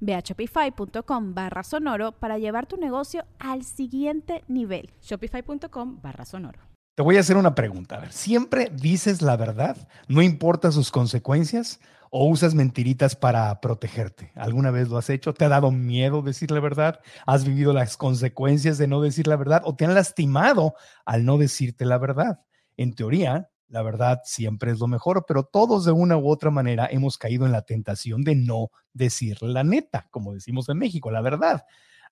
Ve a shopify.com barra sonoro para llevar tu negocio al siguiente nivel. Shopify.com barra sonoro. Te voy a hacer una pregunta. A ver, ¿siempre dices la verdad? ¿No importa sus consecuencias? ¿O usas mentiritas para protegerte? ¿Alguna vez lo has hecho? ¿Te ha dado miedo decir la verdad? ¿Has vivido las consecuencias de no decir la verdad? ¿O te han lastimado al no decirte la verdad? En teoría, la verdad siempre es lo mejor, pero todos de una u otra manera hemos caído en la tentación de no decir la neta, como decimos en México, la verdad.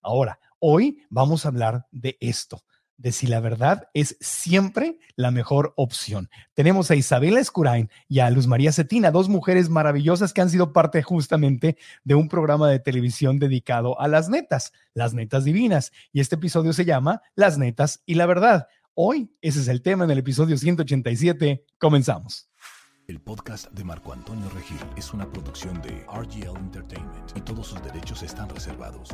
Ahora, hoy vamos a hablar de esto, de si la verdad es siempre la mejor opción. Tenemos a Isabela Escurain y a Luz María Cetina, dos mujeres maravillosas que han sido parte justamente de un programa de televisión dedicado a las netas, las netas divinas. Y este episodio se llama Las netas y la verdad. Hoy ese es el tema en el episodio 187. Comenzamos. El podcast de Marco Antonio Regil es una producción de RGL Entertainment y todos sus derechos están reservados.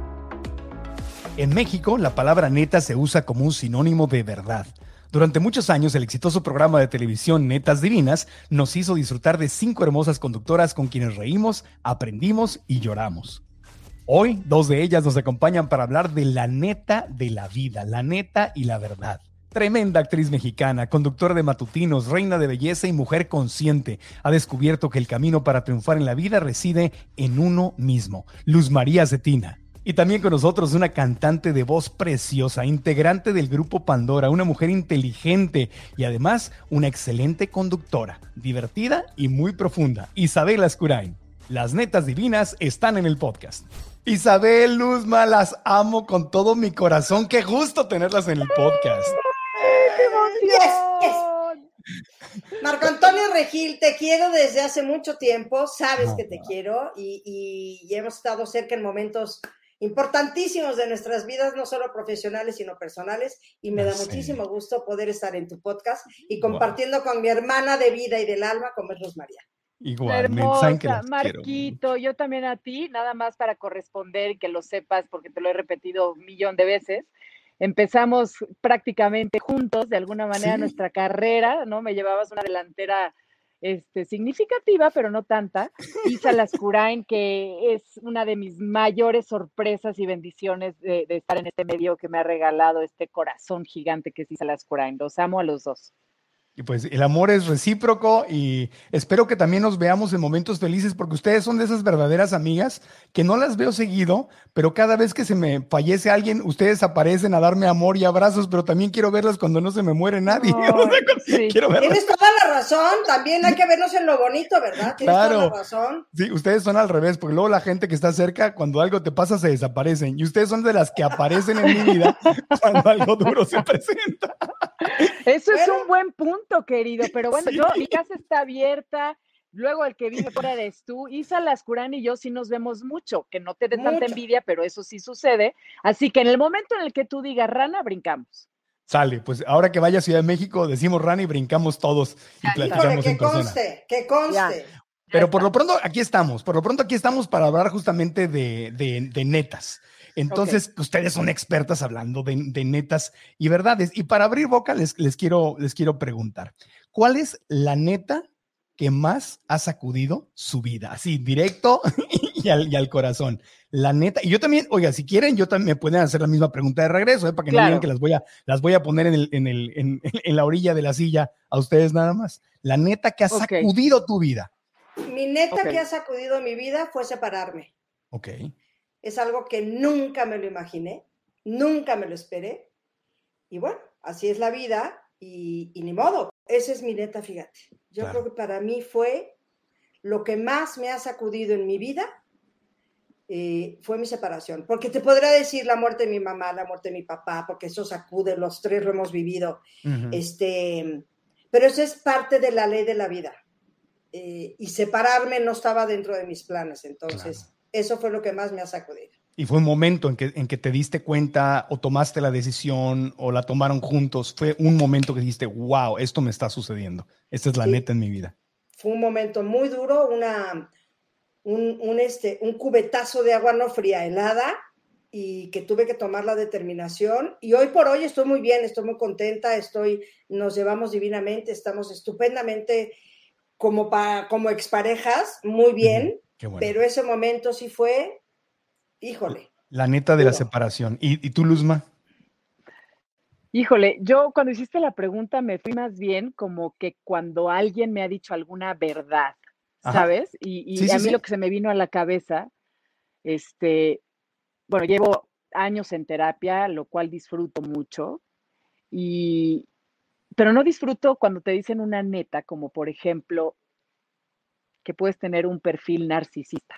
En México, la palabra neta se usa como un sinónimo de verdad. Durante muchos años, el exitoso programa de televisión Netas Divinas nos hizo disfrutar de cinco hermosas conductoras con quienes reímos, aprendimos y lloramos. Hoy, dos de ellas nos acompañan para hablar de la neta de la vida, la neta y la verdad. Tremenda actriz mexicana, conductora de matutinos, reina de belleza y mujer consciente, ha descubierto que el camino para triunfar en la vida reside en uno mismo. Luz María Cetina. Y también con nosotros una cantante de voz preciosa, integrante del grupo Pandora, una mujer inteligente y además una excelente conductora, divertida y muy profunda, Isabela Escurain. Las netas divinas están en el podcast. Isabel Luzma, las amo con todo mi corazón. Qué gusto tenerlas en el podcast. Marco Antonio. Regil, te quiero desde hace mucho tiempo, sabes que te quiero y, hemos estado cerca en momentos importantísimos de nuestras vidas, no solo profesionales, sino personales, y me da muchísimo gusto poder estar en tu podcast y compartiendo con mi hermana de vida y del alma, como es Luz María. Igual, Hermosa, Marquito, yo también a ti, nada más para corresponder y que lo sepas, porque te lo he repetido un millón de veces empezamos prácticamente juntos, de alguna manera, nuestra carrera, ¿no? Me llevabas una delantera este, significativa, pero no tanta. Isa Lascurain, que es una de mis mayores sorpresas y bendiciones de, de, estar en este medio que me ha regalado este corazón gigante que es Isa Lascurain. Los amo a los dos. Y pues el amor es recíproco y espero que también nos veamos en momentos felices porque ustedes son de esas verdaderas amigas que no las veo seguido, pero cada vez que se me fallece alguien, ustedes aparecen a darme amor y abrazos, pero también quiero verlas cuando no se me muere nadie. Tienes toda la razón, también hay que vernos en lo bonito, ¿verdad? Tienes claro. toda la razón. Sí, ustedes son al revés, porque luego la gente que está cerca, cuando algo te pasa, se desaparecen. Y ustedes son de las que aparecen en mi vida cuando algo duro se presenta. Eso es un buen punto, querido, pero bueno, yo, mi casa está abierta, luego el que vive fuera eres tú, Isa Lascurán y yo sí nos vemos mucho, que no te dé tanta envidia, pero eso sí sucede, así que en el momento en el que tú digas rana, brincamos. Sale, pues ahora que vaya a Ciudad de México, decimos rana y brincamos todos y platicamos en persona. Conste, que conste. Pero por lo pronto aquí estamos, por lo pronto aquí estamos para hablar justamente de, de, de netas. Entonces, ustedes son expertas hablando de, netas y verdades. Y para abrir boca, les, les, quiero, les quiero preguntar, ¿cuál es la neta que más ha sacudido su vida? Así, directo y al, corazón. La neta, y yo también, oiga, si quieren, yo también me pueden hacer la misma pregunta de regreso, ¿eh? para que no digan que las voy a, las voy a poner en, el, en, el, en, la orilla de la silla a ustedes nada más. La neta que ha sacudido tu vida. Mi neta que ha sacudido mi vida fue separarme. Ok es algo que nunca me lo imaginé, nunca me lo esperé. Y bueno, así es la vida y, ni modo. Esa es mi neta, fíjate. Yo creo que para mí fue lo que más me ha sacudido en mi vida, eh, fue mi separación. Porque te podría decir la muerte de mi mamá, la muerte de mi papá, porque eso sacude, los tres lo hemos vivido. este, pero eso es parte de la ley de la vida. Eh, y separarme no estaba dentro de mis planes. Entonces, eso fue lo que más me ha sacudido. Y fue un momento en que, en que te diste cuenta o tomaste la decisión o la tomaron juntos. Fue un momento que dijiste, wow, esto me está sucediendo. Esta es la neta en mi vida. Fue un momento muy duro, una, un, este, un cubetazo de agua no fría, helada, y que tuve que tomar la determinación. Y hoy por hoy estoy muy bien, estoy muy contenta, estoy, nos llevamos divinamente, estamos estupendamente como, para, como exparejas, muy bien. Pero ese momento sí fue híjole. La neta de la separación. ¿Y, tú, Luzma? Híjole, yo cuando hiciste la pregunta me fui más bien como que cuando alguien me ha dicho alguna verdad, ¿sabes? Y, a mí lo que se me vino a la cabeza, este, bueno, llevo años en terapia, lo cual disfruto mucho, y, pero no disfruto cuando te dicen una neta, como por ejemplo, que puedes tener un perfil narcisista.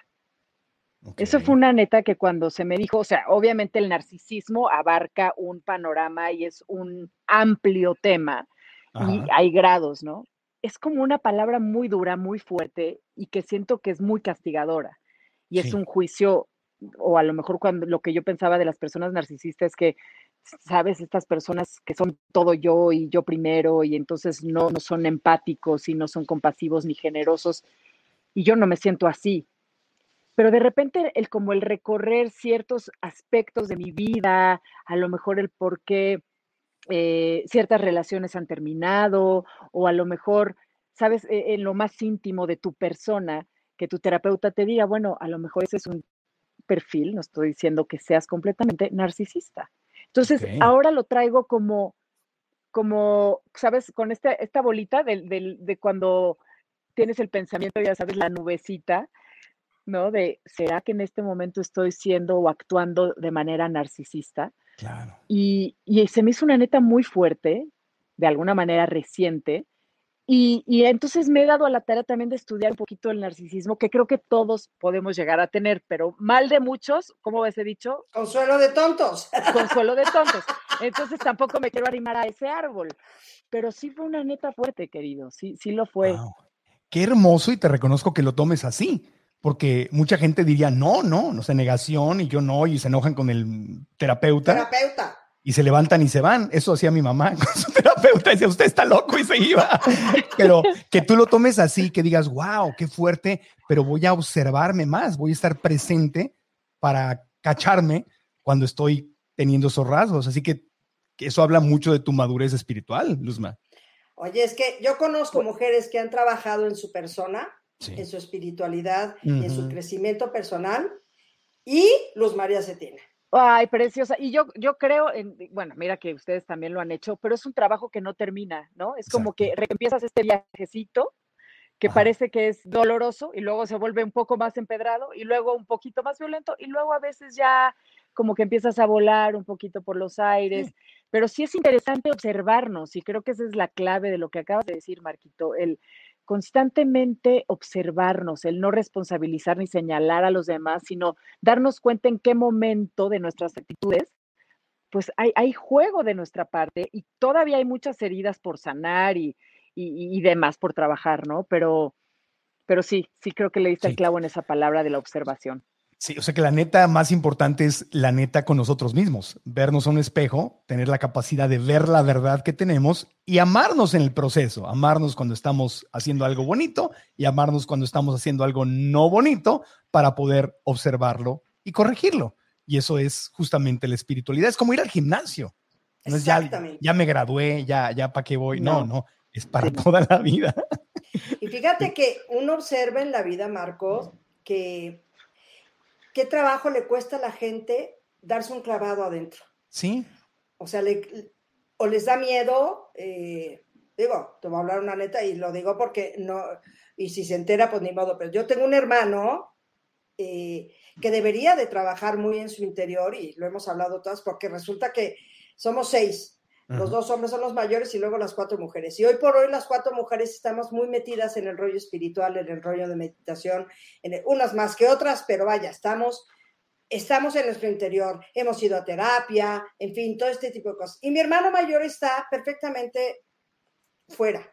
Eso fue una neta que cuando se me dijo, o sea, obviamente el narcisismo abarca un panorama y es un amplio tema y hay grados, ¿no? Es como una palabra muy dura, muy fuerte y que siento que es muy castigadora y es un juicio o a lo mejor cuando lo que yo pensaba de las personas narcisistas es que sabes, estas personas que son todo yo y yo primero y entonces no, no son empáticos y no son compasivos ni generosos y yo no me siento así. Pero de repente el como el recorrer ciertos aspectos de mi vida, a lo mejor el por qué eh, ciertas relaciones han terminado, o a lo mejor, sabes, e, en lo más íntimo de tu persona, que tu terapeuta te diga, bueno, a lo mejor ese es un perfil, no estoy diciendo que seas completamente narcisista. Entonces, ahora lo traigo como, como, sabes, con esta, esta bolita de, de cuando tienes el pensamiento, ya sabes, la nubecita, ¿no? De, ¿será que en este momento estoy siendo o actuando de manera narcisista? Claro. Y, se me hizo una neta muy fuerte, de alguna manera reciente, y, entonces me he dado a la tarea también de estudiar un poquito el narcisismo, que creo que todos podemos llegar a tener, pero mal de muchos, ¿cómo ves he dicho? Consuelo de tontos. Consuelo de tontos. Entonces tampoco me quiero animar a ese árbol, pero sí fue una neta fuerte, querido, sí, sí lo fue. Qué hermoso y te reconozco que lo tomes así, porque mucha gente diría, no, no, no sé, negación y yo no, y se enojan con el terapeuta. Terapeuta. Y se levantan y se van. Eso hacía mi mamá con su terapeuta. Decía, usted está loco y se iba. Pero que tú lo tomes así, que digas, wow, qué fuerte, pero voy a observarme más, voy a estar presente para cacharme cuando estoy teniendo esos rasgos. Así que, eso habla mucho de tu madurez espiritual, Luzma. Oye, es que yo conozco mujeres que han trabajado en su persona en su espiritualidad y en su crecimiento personal. Y Luz María Cetina. Ay, preciosa. Y yo, yo creo, en, bueno, mira que ustedes también lo han hecho, pero es un trabajo que no termina, ¿no? Es como que empiezas este viajecito que parece que es doloroso y luego se vuelve un poco más empedrado y luego un poquito más violento y luego a veces ya como que empiezas a volar un poquito por los aires, pero sí es interesante observarnos y creo que esa es la clave de lo que acabas de decir, Marquito, el, constantemente observarnos, el no responsabilizar ni señalar a los demás, sino darnos cuenta en qué momento de nuestras actitudes, pues hay, juego de nuestra parte y todavía hay muchas heridas por sanar y, demás por trabajar, ¿no? Pero, pero sí, sí creo que le diste el clavo en esa palabra de la observación. Sí, o sea que la neta más importante es la neta con nosotros mismos, vernos a un espejo, tener la capacidad de ver la verdad que tenemos y amarnos en el proceso, amarnos cuando estamos haciendo algo bonito y amarnos cuando estamos haciendo algo no bonito para poder observarlo y corregirlo. Y eso es justamente la espiritualidad, es como ir al gimnasio. No es ya, ya me gradué, ya, ya para qué voy. No, no, es para toda la vida. Y fíjate que uno observa en la vida, Marcos, que ¿qué trabajo le cuesta a la gente darse un clavado adentro? Sí. O sea, o les da miedo, eh, digo, te voy a hablar una neta y lo digo porque no, y si se entera, pues ni modo, pero yo tengo un hermano eh, que debería de trabajar muy en su interior y lo hemos hablado todas porque resulta que somos seis, Los dos hombres son los mayores y luego las cuatro mujeres. Y hoy por hoy las cuatro mujeres estamos muy metidas en el rollo espiritual, en el rollo de meditación, en unas más que otras, pero vaya, estamos, estamos en nuestro interior, hemos ido a terapia, en fin, todo este tipo de cosas. Y mi hermano mayor está perfectamente fuera.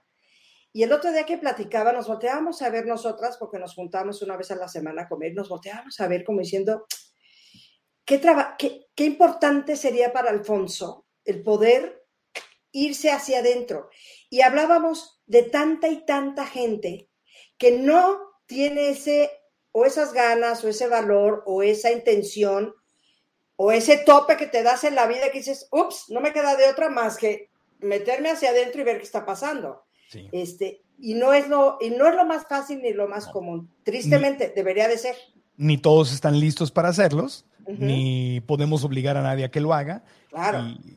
Y el otro día que platicaba, nos volteábamos a ver nosotras, porque nos juntamos una vez a la semana a comer, nos volteábamos a ver como diciendo, qué, qué, qué importante sería para Alfonso el poder irse hacia adentro. Y hablábamos de tanta y tanta gente que no tiene ese o esas ganas o ese valor o esa intención o ese tope que te das en la vida que dices, ups, no me queda de otra más que meterme hacia adentro y ver qué está pasando. Este, y no es lo y no es lo más fácil ni lo más común. Tristemente debería de ser. Ni todos están listos para hacerlos ni podemos obligar a nadie a que lo haga.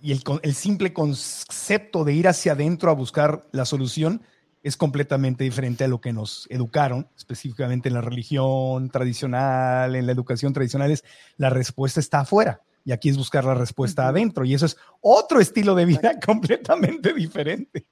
Y, el, simple concepto de ir hacia adentro a buscar la solución es completamente diferente a lo que nos educaron, específicamente en la religión tradicional, en la educación tradicional, es la respuesta está afuera. Y aquí es buscar la respuesta adentro. Y eso es otro estilo de vida completamente diferente.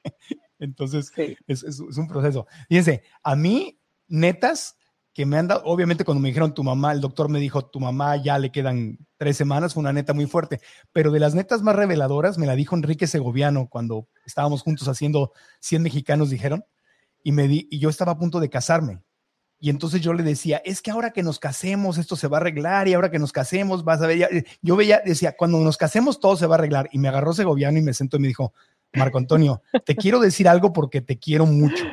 Entonces, es, es, un proceso. Fíjense, a mí, netas, que me han dado, obviamente cuando me dijeron tu mamá, el doctor me dijo, tu mamá ya le quedan tres semanas, fue una neta muy fuerte, pero de las netas más reveladoras me la dijo Enrique Segoviano cuando estábamos juntos haciendo 100 mexicanos, dijeron, y, me di, y yo estaba a punto de casarme. Y entonces yo le decía, es que ahora que nos casemos, esto se va a arreglar, y ahora que nos casemos, vas a ver, yo veía, decía, cuando nos casemos todo se va a arreglar. Y me agarró Segoviano y me sentó y me dijo, Marco Antonio, te quiero decir algo porque te quiero mucho.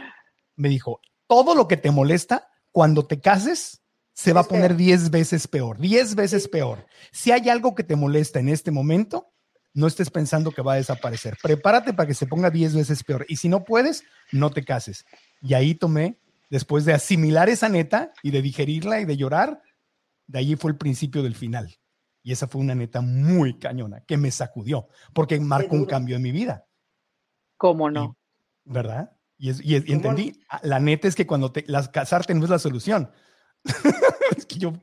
Me dijo, todo lo que te molesta, cuando te cases, se va a poner 10 veces peor, 10 veces peor. Si hay algo que te molesta en este momento, no estés pensando que va a desaparecer. Prepárate para que se ponga 10 veces peor. Y si no puedes, no te cases. Y ahí tomé, después de asimilar esa neta y de digerirla y de llorar, de allí fue el principio del final. Y esa fue una neta muy cañona, que me sacudió, porque marcó un cambio en mi vida. ¿Cómo no? ¿Verdad? Y, entendí, ah, la neta es que cuando te las casarte no es la solución. es que yo,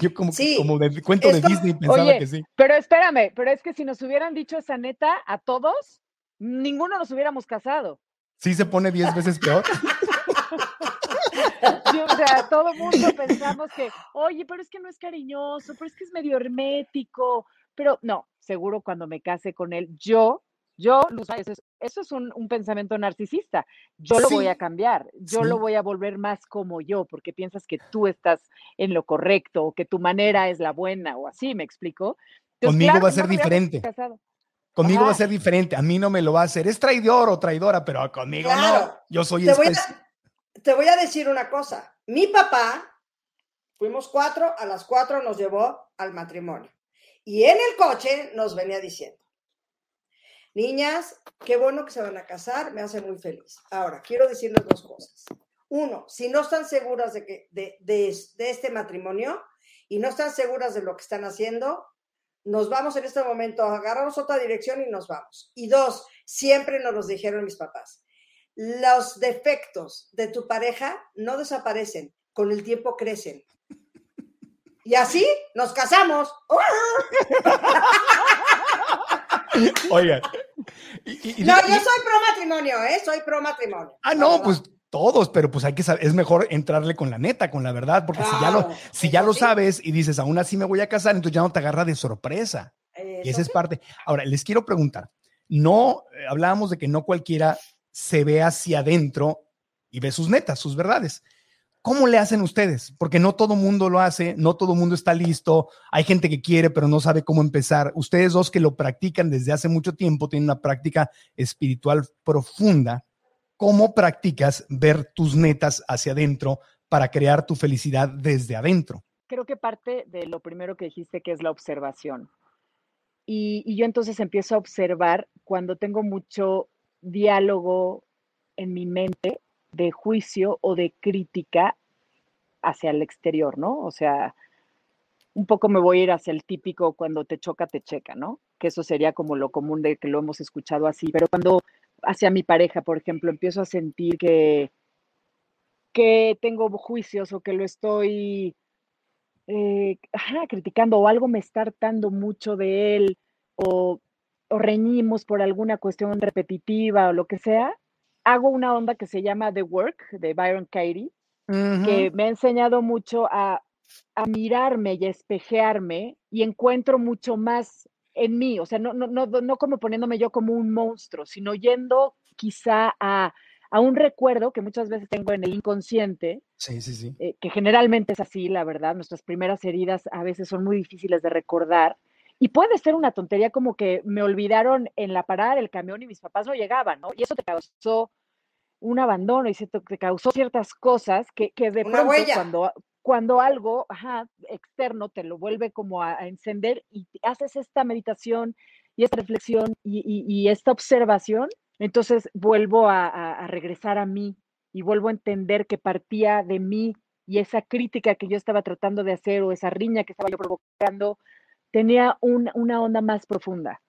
yo como, como de cuento de Disney pensaba que sí. Pero espérame, pero es que si nos hubieran dicho esa neta a todos, ninguno nos hubiéramos casado. Sí se pone diez veces peor. o sea, todo el mundo pensamos que, oye, pero es que no es cariñoso, pero es que es medio hermético, pero no, seguro cuando me case con él, yo yo, eso es, eso es un, pensamiento narcisista. Yo lo voy a cambiar, yo lo voy a volver más como yo, porque piensas que tú estás en lo correcto o que tu manera es la buena o así, ¿me explico? Conmigo va a ser diferente. Conmigo va a ser diferente. A mí no me lo va a hacer. Es traidor o traidora, pero conmigo no. Yo soy te voy, a, te voy a decir una cosa. Mi papá, fuimos cuatro, a las cuatro nos llevó al matrimonio. Y en el coche nos venía diciendo, Niñas, qué bueno que se van a casar, me hace muy feliz. Ahora, quiero decirles dos cosas. Uno, si no están seguras de, que, de, este matrimonio y no están seguras de lo que están haciendo, nos vamos en este momento, agarramos otra dirección y nos vamos. Y dos, siempre nos los dijeron mis papás, los defectos de tu pareja no desaparecen, con el tiempo crecen. Y así nos casamos. Oigan. no, yo soy pro matrimonio, ¿eh? Soy pro matrimonio. Ah, no, pues todos, pero pues hay que saber, es mejor entrarle con la neta, con la verdad, porque si ya lo, si ya lo sabes y dices, aún así me voy a casar, entonces ya no te agarra de sorpresa. y esa es parte. Ahora, les quiero preguntar, no, eh, hablábamos de que no cualquiera se ve hacia adentro y ve sus netas, sus verdades. ¿Cómo le hacen ustedes? Porque no todo mundo lo hace, no todo mundo está listo, hay gente que quiere pero no sabe cómo empezar. Ustedes dos que lo practican desde hace mucho tiempo, tienen una práctica espiritual profunda. ¿Cómo practicas ver tus netas hacia adentro para crear tu felicidad desde adentro? Creo que parte de lo primero que dijiste, que es la observación. Y, y yo entonces empiezo a observar cuando tengo mucho diálogo en mi mente de juicio o de crítica hacia el exterior, ¿no? O sea, un poco me voy a ir hacia el típico cuando te choca, te checa, ¿no? Que eso sería como lo común de que lo hemos escuchado así, pero cuando hacia mi pareja, por ejemplo, empiezo a sentir que, que tengo juicios o que lo estoy eh, criticando o algo me está hartando mucho de él o o reñimos por alguna cuestión repetitiva o lo que sea, hago una onda que se llama The Work de Byron Katie, que me ha enseñado mucho a, a, mirarme y a espejearme y encuentro mucho más en mí, o sea, no, no, no, no como poniéndome yo como un monstruo, sino yendo quizá a, a un recuerdo que muchas veces tengo en el inconsciente, sí, sí, sí. Eh, que generalmente es así, la verdad, nuestras primeras heridas a veces son muy difíciles de recordar. Y puede ser una tontería como que me olvidaron en la parada del camión y mis papás no llegaban, ¿no? Y eso te causó un abandono y te causó ciertas cosas que, que de pronto cuando, cuando algo externo te lo vuelve como a, encender y haces esta meditación y esta reflexión y, esta observación, entonces vuelvo a, regresar a mí y vuelvo a entender que partía de mí y esa crítica que yo estaba tratando de hacer o esa riña que estaba yo provocando tenía una onda más profunda.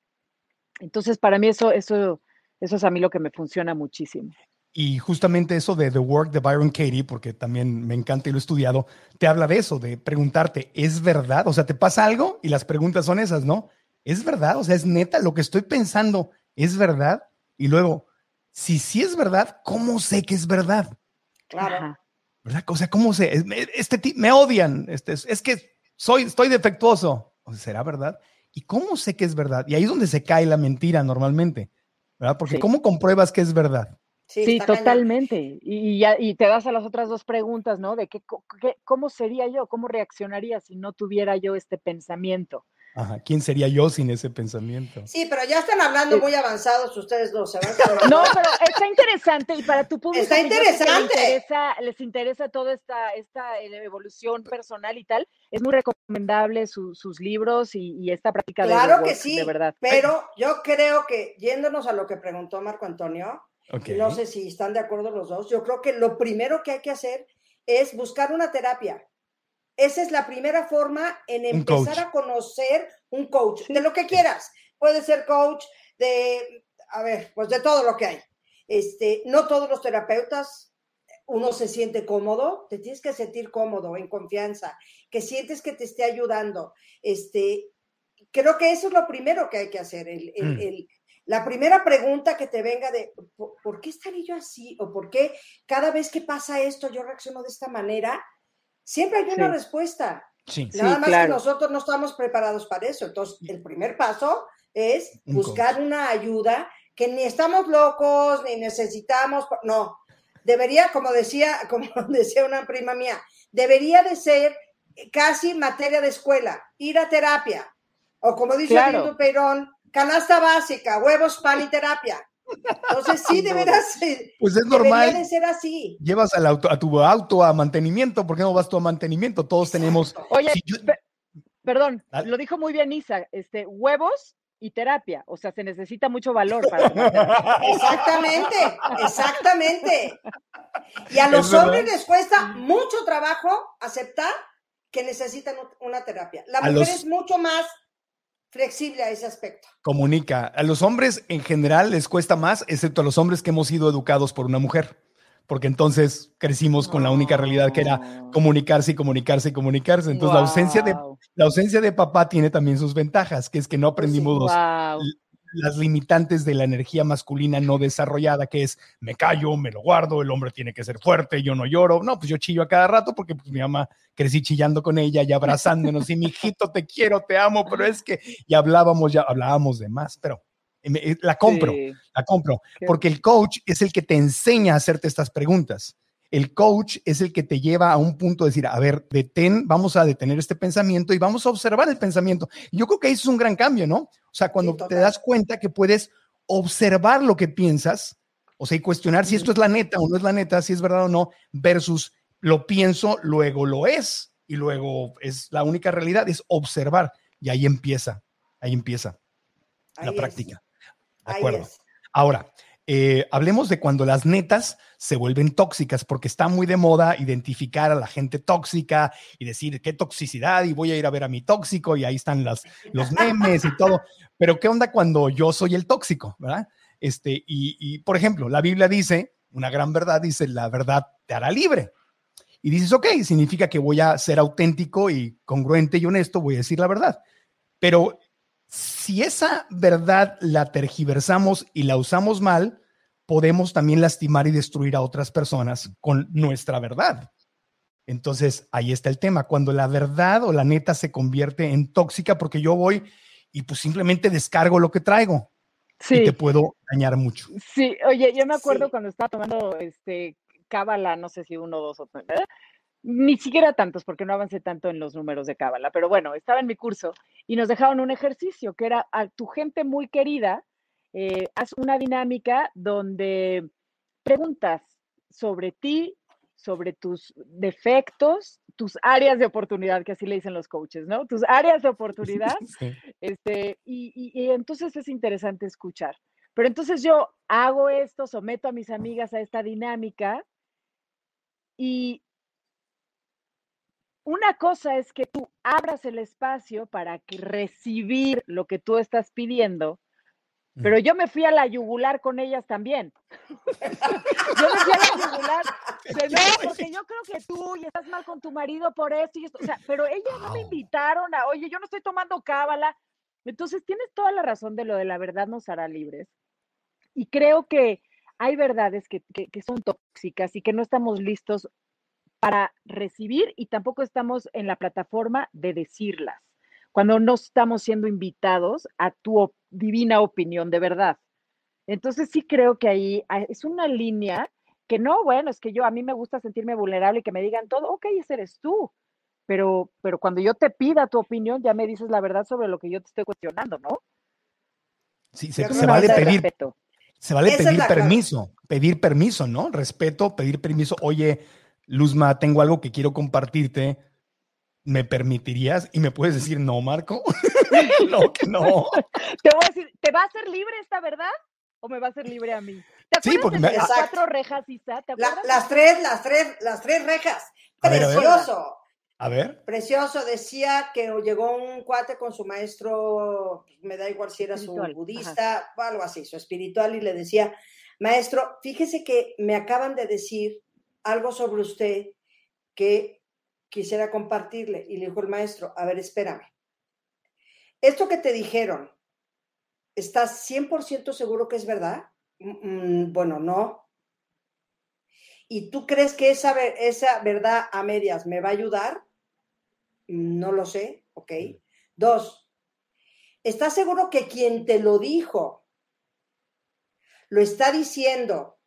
Entonces, para mí eso, eso, eso es a mí lo que me funciona muchísimo. Y justamente eso de The Work de Byron Katie, porque también me encanta y lo he estudiado, te habla de eso, de preguntarte, ¿es verdad? O sea, te pasa algo y las preguntas son esas, ¿no? ¿Es verdad? O sea, es neta, lo que estoy pensando, ¿es verdad? Y luego, si sí es verdad, ¿cómo sé que es verdad? Claro. ¿Verdad? O sea, ¿cómo sé? Este me odian, este, es que soy, estoy defectuoso. O sea, ¿será verdad? ¿Y cómo sé que es verdad? Y ahí es donde se cae la mentira normalmente, ¿verdad? Porque ¿cómo compruebas que es verdad? Sí, totalmente. Y, ya, y te das a las otras dos preguntas, ¿no? De qué, cómo sería yo, cómo reaccionaría si no tuviera yo este pensamiento. Ajá, ¿quién sería yo sin ese pensamiento? Sí, pero ya están hablando muy avanzados ustedes dos. no, pero está interesante y para tu público. Está interesante. Les interesa, les interesa toda esta, esta eh, evolución personal y tal. Es muy recomendable sus libros y, esta práctica de Claro que sí, de verdad. Pero yo creo que yéndonos a lo que preguntó Marco Antonio, no sé si están de acuerdo los dos, yo creo que lo primero que hay que hacer es buscar una terapia esa es la primera forma en empezar a conocer un coach, de lo que quieras. Puede ser coach de, a ver, pues de todo lo que hay. Este, no todos los terapeutas uno se siente cómodo, te tienes que sentir cómodo, en confianza, que sientes que te esté ayudando. Este, creo que eso es lo primero que hay que hacer. Mm. la primera pregunta que te venga de, ¿por, qué estaré yo así? ¿O por qué cada vez que pasa esto yo reacciono de esta manera? Siempre hay una respuesta. Nada más que nosotros no estamos preparados para eso. Entonces, el primer paso es buscar una ayuda que ni estamos locos, ni necesitamos, no. Debería, como decía, como decía una prima mía, debería de ser casi materia de escuela, ir a terapia. O como dice claro. Perón, canasta básica, huevos, pan y terapia. Entonces sí, de veras. Pues es normal. de ser así. Llevas al auto, a tu auto a mantenimiento, ¿por qué no vas tú a mantenimiento? Todos tenemos. Oye, perdón, lo dijo muy bien Isa, este, huevos y terapia, o sea, se necesita mucho valor para. exactamente, exactamente. Y a los hombres les cuesta mucho trabajo aceptar que necesitan una terapia. La mujer es mucho más flexible a ese aspecto. Comunica. A los hombres en general les cuesta más, excepto a los hombres que hemos sido educados por una mujer. Porque entonces crecimos con la única realidad que era comunicarse y comunicarse y comunicarse. Entonces la ausencia de la ausencia de papá tiene también sus ventajas, que es que no aprendimos los, las limitantes de la energía masculina no desarrollada, que es me callo, me lo guardo, el hombre tiene que ser fuerte, yo no lloro. No, pues yo chillo a cada rato porque pues, mi mamá crecí chillando con ella y abrazándonos y mi hijito te quiero, te amo, pero es que ya hablábamos, ya hablábamos de más, pero eh, la compro, la compro, porque el coach es el que te enseña a hacerte estas preguntas el coach es el que te lleva a un punto de decir, a ver, detén, vamos a detener este pensamiento y vamos a observar el pensamiento. Y yo creo que eso es un gran cambio, ¿no? O sea, cuando te das cuenta que puedes observar lo que piensas, o sea, y cuestionar si esto es la neta o no es la neta, si es verdad o no, versus lo pienso, luego lo es, y luego es la única realidad, es observar. Y ahí empieza, ahí empieza la práctica. De acuerdo. Ahora, eh, hablemos de cuando las netas se vuelven tóxicas, porque está muy de moda identificar a la gente tóxica y decir qué toxicidad y voy a ir a ver a mi tóxico y ahí están las, los memes y todo. Pero ¿qué onda cuando yo soy el tóxico? ¿verdad? Este, y, por ejemplo, la Biblia dice, una gran verdad, dice, la verdad te hará libre. Y dices, ok, significa que voy a ser auténtico y congruente y honesto, voy a decir la verdad. Pero si esa verdad la tergiversamos y la usamos mal, podemos también lastimar y destruir a otras personas con nuestra verdad. Entonces, ahí está el tema. Cuando la verdad o la neta se convierte en tóxica, porque yo voy y pues simplemente descargo lo que traigo. Sí. Y te puedo dañar mucho. Sí, oye, yo me acuerdo cuando estaba tomando este cábala, no sé si uno, dos o tres, ni siquiera tantos, porque no avancé tanto en los números de cábala, pero bueno, estaba en mi curso y nos dejaron un ejercicio que era a tu gente muy querida, eh, haz una dinámica donde preguntas sobre ti, sobre tus defectos, tus áreas de oportunidad, que así le dicen los coaches, ¿no? Tus áreas de oportunidad. Este, y, y, entonces es interesante escuchar. Pero entonces yo hago esto, someto a mis amigas a esta dinámica y una cosa es que tú abras el espacio para recibir lo que tú estás pidiendo, pero yo me fui a la yugular con ellas también. yo me fui a la yugular, no, porque yo creo que tú y estás mal con tu marido por esto y esto, o sea, pero ellas no me invitaron a, oye, yo no estoy tomando cábala. Entonces tienes toda la razón de lo de la verdad nos hará libres. Y creo que hay verdades que, que son tóxicas y que no estamos listos para recibir y tampoco estamos en la plataforma de decirlas, cuando no estamos siendo invitados a tu divina opinión de verdad. Entonces sí creo que ahí ah, es una línea que no, bueno, es que yo a mí me gusta sentirme vulnerable y que me digan todo, ok, ese eres tú, pero, pero cuando yo te pida tu opinión, ya me dices la verdad sobre lo que yo te estoy cuestionando, ¿no? Sí, se, vale pedir, se vale pedir permiso, pedir permiso, ¿no? Respeto, pedir permiso, oye, Luzma, tengo algo que quiero compartirte. ¿Me permitirías? Y me puedes decir, no, Marco. no, que no. Te voy a decir, ¿te va a hacer libre esta verdad? ¿O me va a hacer libre a mí? ¿Te acuerdas sí, porque de las cuatro rejas, Isa? ¿Te las tres, las tres, las tres rejas. Precioso. A ver. Precioso. Decía que llegó un cuate con su maestro, me da igual si era su budista o algo así, su espiritual, y le decía, maestro, fíjese que me acaban de decir algo sobre usted que quisiera compartirle. Y le dijo el maestro, a ver, espérame. Esto que te dijeron, ¿estás 100% seguro que es verdad? Mm, mm, bueno, no. ¿Y tú crees que esa, esa verdad a medias me va a ayudar? No lo sé, ok. Dos, ¿estás seguro que quien te lo dijo lo está diciendo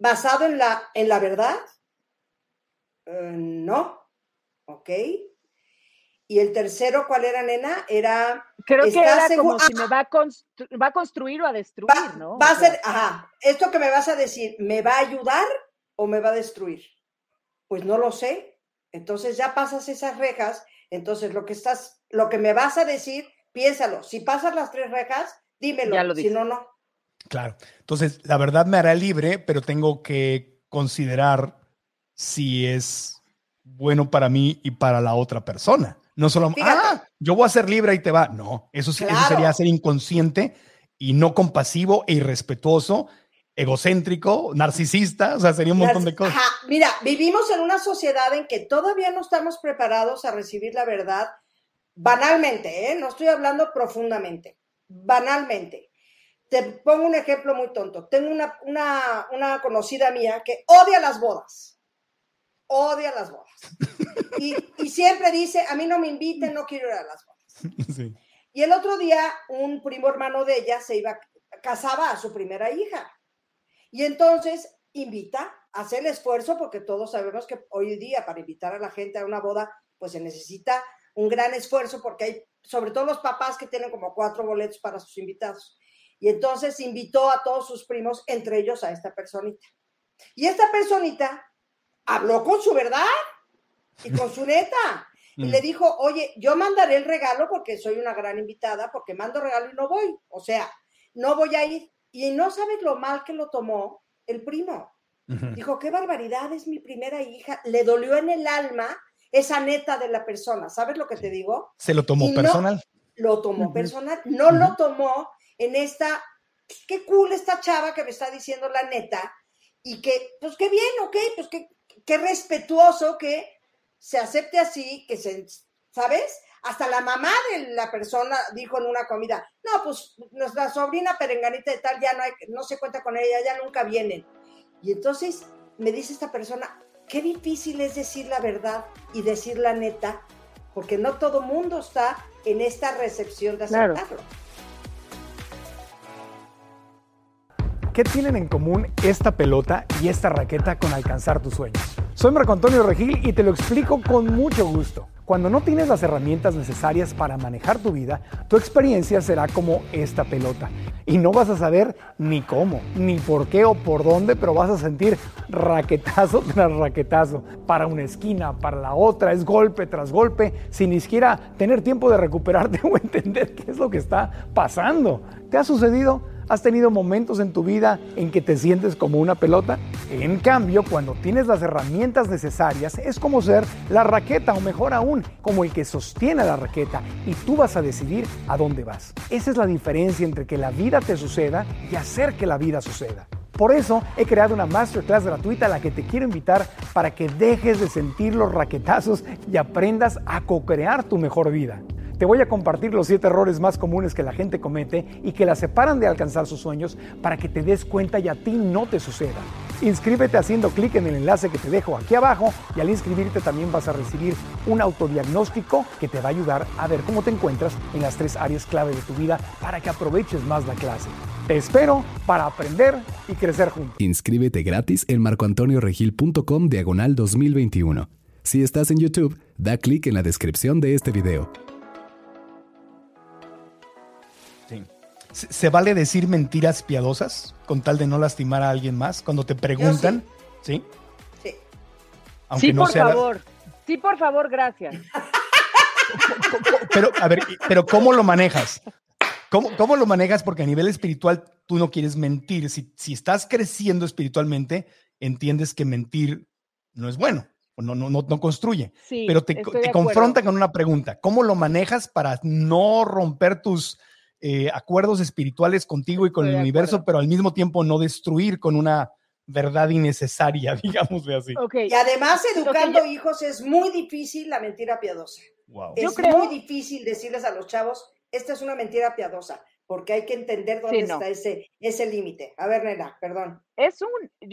basado en la, en la verdad? Eh, no. Ok. Y el tercero, ¿cuál era, nena? Era. Creo que era como si me va a, va a, construir o a destruir, ¿no? Va a ser, ajá. Esto que me vas a decir, ¿me va a ayudar o me va a destruir? Pues no lo sé. Entonces ya pasas esas rejas. Entonces lo que estás, lo que me vas a decir, piénsalo. Si pasas las tres rejas, dímelo. si no, no. Claro. Entonces, la verdad me hará libre, pero tengo que considerar si es bueno para mí y para la otra persona. No solo, ah, yo voy a ser libre y te va. No, eso, eso sería ser inconsciente y no compasivo e irrespetuoso, egocéntrico, narcisista, o sea, sería un montón de cosas. Mira, vivimos en una sociedad en que todavía no estamos preparados a recibir la verdad banalmente, ¿eh? no estoy hablando profundamente, banalmente. Te pongo un ejemplo muy tonto. Tengo una, conocida mía que odia las bodas. Odia las bodas. Y, siempre dice, a mí no me inviten, no quiero ir a las bodas. Y el otro día, un primo hermano de ella se iba, casaba a su primera hija. Y entonces invita, hace el esfuerzo, porque todos sabemos que hoy día para invitar a la gente a una boda, pues se necesita un gran esfuerzo, porque hay, sobre todo los papás que tienen como cuatro boletos para sus invitados. Y entonces invitó a todos sus primos, entre ellos a esta personita. Y esta personita habló con su verdad y con su neta. Y le mm. dijo, oye, yo mandaré el regalo porque soy una gran invitada, porque mando regalo y no voy. O sea, no voy a ir. Y no sabes lo mal que lo tomó el primo. Dijo, qué barbaridad, es mi primera hija. Le dolió en el alma esa neta de la persona. ¿Sabes lo que te digo? Se lo tomó personal. lo tomó personal. No lo tomó en esta, qué cool esta chava que me está diciendo la neta, y que, pues qué bien, ok, pues qué, qué respetuoso que se acepte así, que se ¿sabes? Hasta la mamá de la persona dijo en una comida, no, pues nuestra sobrina perenganita de tal ya no, hay, no se cuenta con ella, ya nunca vienen. Y entonces me dice esta persona, qué difícil es decir la verdad y decir la neta, porque no todo mundo está en esta recepción de aceptarlo. ¿Qué tienen en común esta pelota y esta raqueta con alcanzar tus sueños? Soy Marco Antonio Regil y te lo explico con mucho gusto. Cuando no tienes las herramientas necesarias para manejar tu vida, tu experiencia será como esta pelota. Y no vas a saber ni cómo, ni por qué o por dónde, pero vas a sentir raquetazo tras raquetazo. Para una esquina, para la otra, es golpe tras golpe, sin ni siquiera tener tiempo de recuperarte o entender qué es lo que está pasando. ¿Te ha sucedido? ¿Has tenido momentos en tu vida en que te sientes como una pelota? En cambio, cuando tienes las herramientas necesarias, es como ser la raqueta o mejor aún, como el que sostiene la raqueta y tú vas a decidir a dónde vas. Esa es la diferencia entre que la vida te suceda y hacer que la vida suceda. Por eso he creado una masterclass gratuita a la que te quiero invitar para que dejes de sentir los raquetazos y aprendas a co-crear tu mejor vida. Te voy a compartir los siete errores más comunes que la gente comete y que la separan de alcanzar sus sueños para que te des cuenta y a ti no te suceda. Inscríbete haciendo clic en el enlace que te dejo aquí abajo y al inscribirte también vas a recibir un autodiagnóstico que te va a ayudar a ver cómo te encuentras en las tres áreas clave de tu vida para que aproveches más la clase. Te espero para aprender y crecer juntos. Inscríbete gratis en marcoantonioregil.com diagonal 2021. Si estás en YouTube, da clic en la descripción de este video. ¿Se vale decir mentiras piadosas con tal de no lastimar a alguien más cuando te preguntan? Sí. Sí. sí, por favor. Sí, por favor, gracias. Pero, a ver, pero ¿cómo lo manejas? ¿Cómo, ¿Cómo, lo manejas? Porque a nivel espiritual tú no quieres mentir. Si, si estás creciendo espiritualmente, entiendes que mentir no es bueno, no, no, no, no construye. Sí, pero te, te confronta con una pregunta. ¿Cómo lo manejas para no romper tus, eh, acuerdos espirituales contigo y con el universo, pero al mismo tiempo no destruir con una verdad innecesaria, digámosle así. Y además, educando hijos es muy difícil la mentira piadosa. Es muy difícil decirles a los chavos, esta es una mentira piadosa, porque hay que entender dónde está ese, ese límite. A ver, nena, perdón. Es un,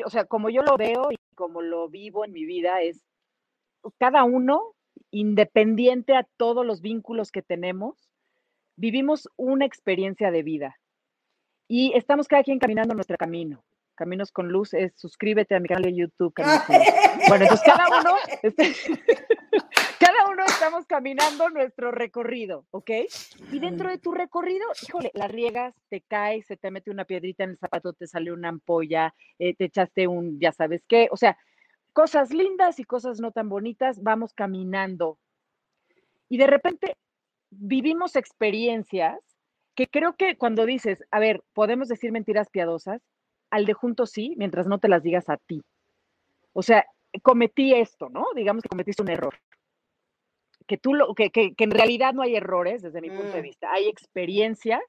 o sea, como yo lo veo y como lo vivo en mi vida, es cada uno, independiente a todos los vínculos que tenemos, vivimos una experiencia de vida y estamos cada quien caminando nuestro camino. Caminos con Luz es suscríbete a mi canal de YouTube. Bueno, entonces cada uno, este, cada uno estamos caminando nuestro recorrido, ¿ok? Y dentro de tu recorrido, híjole, la riegas, te caes, se te mete una piedrita en el zapato, te sale una ampolla, eh, te echaste un, ya sabes qué, o sea, cosas lindas y cosas no tan bonitas, vamos caminando. Y de repente vivimos experiencias que creo que cuando dices, a ver, podemos decir mentiras piadosas, al de junto sí, mientras no te las digas a ti. O sea, cometí esto, ¿no? Digamos que cometiste un error. Que tú lo, que, que, en realidad no hay errores desde mi punto de mm. vista. Hay experiencias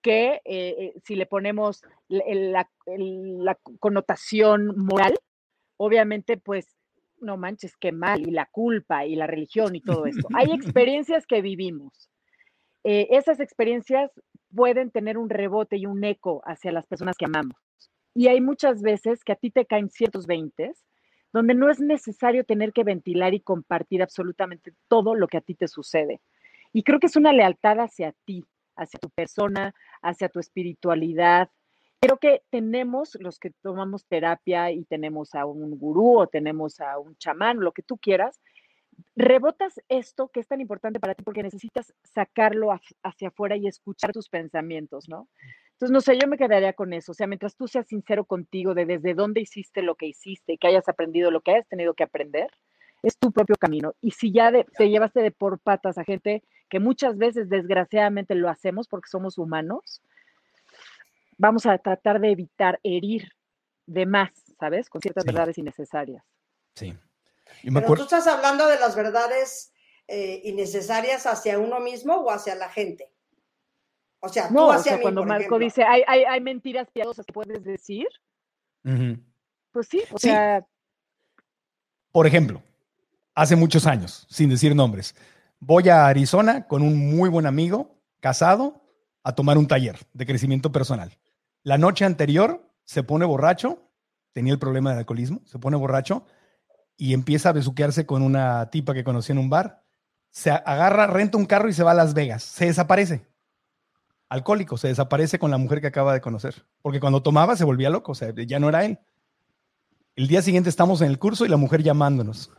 que eh, eh, si le ponemos la, la connotación moral, obviamente pues no manches, qué mal, y la culpa y la religión y todo esto. Hay experiencias que vivimos. Eh, esas experiencias pueden tener un rebote y un eco hacia las personas que amamos. Y hay muchas veces que a ti te caen ciertos veintes donde no es necesario tener que ventilar y compartir absolutamente todo lo que a ti te sucede. Y creo que es una lealtad hacia ti, hacia tu persona, hacia tu espiritualidad, Creo que tenemos, los que tomamos terapia y tenemos a un gurú o tenemos a un chamán, lo que tú quieras, rebotas esto que es tan importante para ti porque necesitas sacarlo hacia afuera y escuchar tus pensamientos, ¿no? Entonces, no sé, yo me quedaría con eso. O sea, mientras tú seas sincero contigo de desde dónde hiciste lo que hiciste y que hayas aprendido lo que hayas tenido que aprender, es tu propio camino. Y si ya te llevaste de por patas a gente que muchas veces desgraciadamente lo hacemos porque somos humanos, vamos a tratar de evitar herir de más, ¿sabes? Con ciertas verdades innecesarias. Sí. Pero tú estás hablando de las verdades eh, innecesarias hacia uno mismo o hacia la gente. O sea, no, tú hacia cuando Marco dice, hay, hay, hay, mentiras piadosas que puedes decir, pues sí, o sea... Por ejemplo, hace muchos años, sin decir nombres, voy a Arizona con un muy buen amigo, casado, a tomar un taller de crecimiento personal. La noche anterior se pone borracho, tenía el problema del alcoholismo, se pone borracho y empieza a besuquearse con una tipa que conocí en un bar. Se agarra, renta un carro y se va a Las Vegas. Se desaparece. Alcohólico, se desaparece con la mujer que acaba de conocer. Porque cuando tomaba se volvía loco, o sea, ya no era él. El día siguiente estamos en el curso y la mujer llamándonos.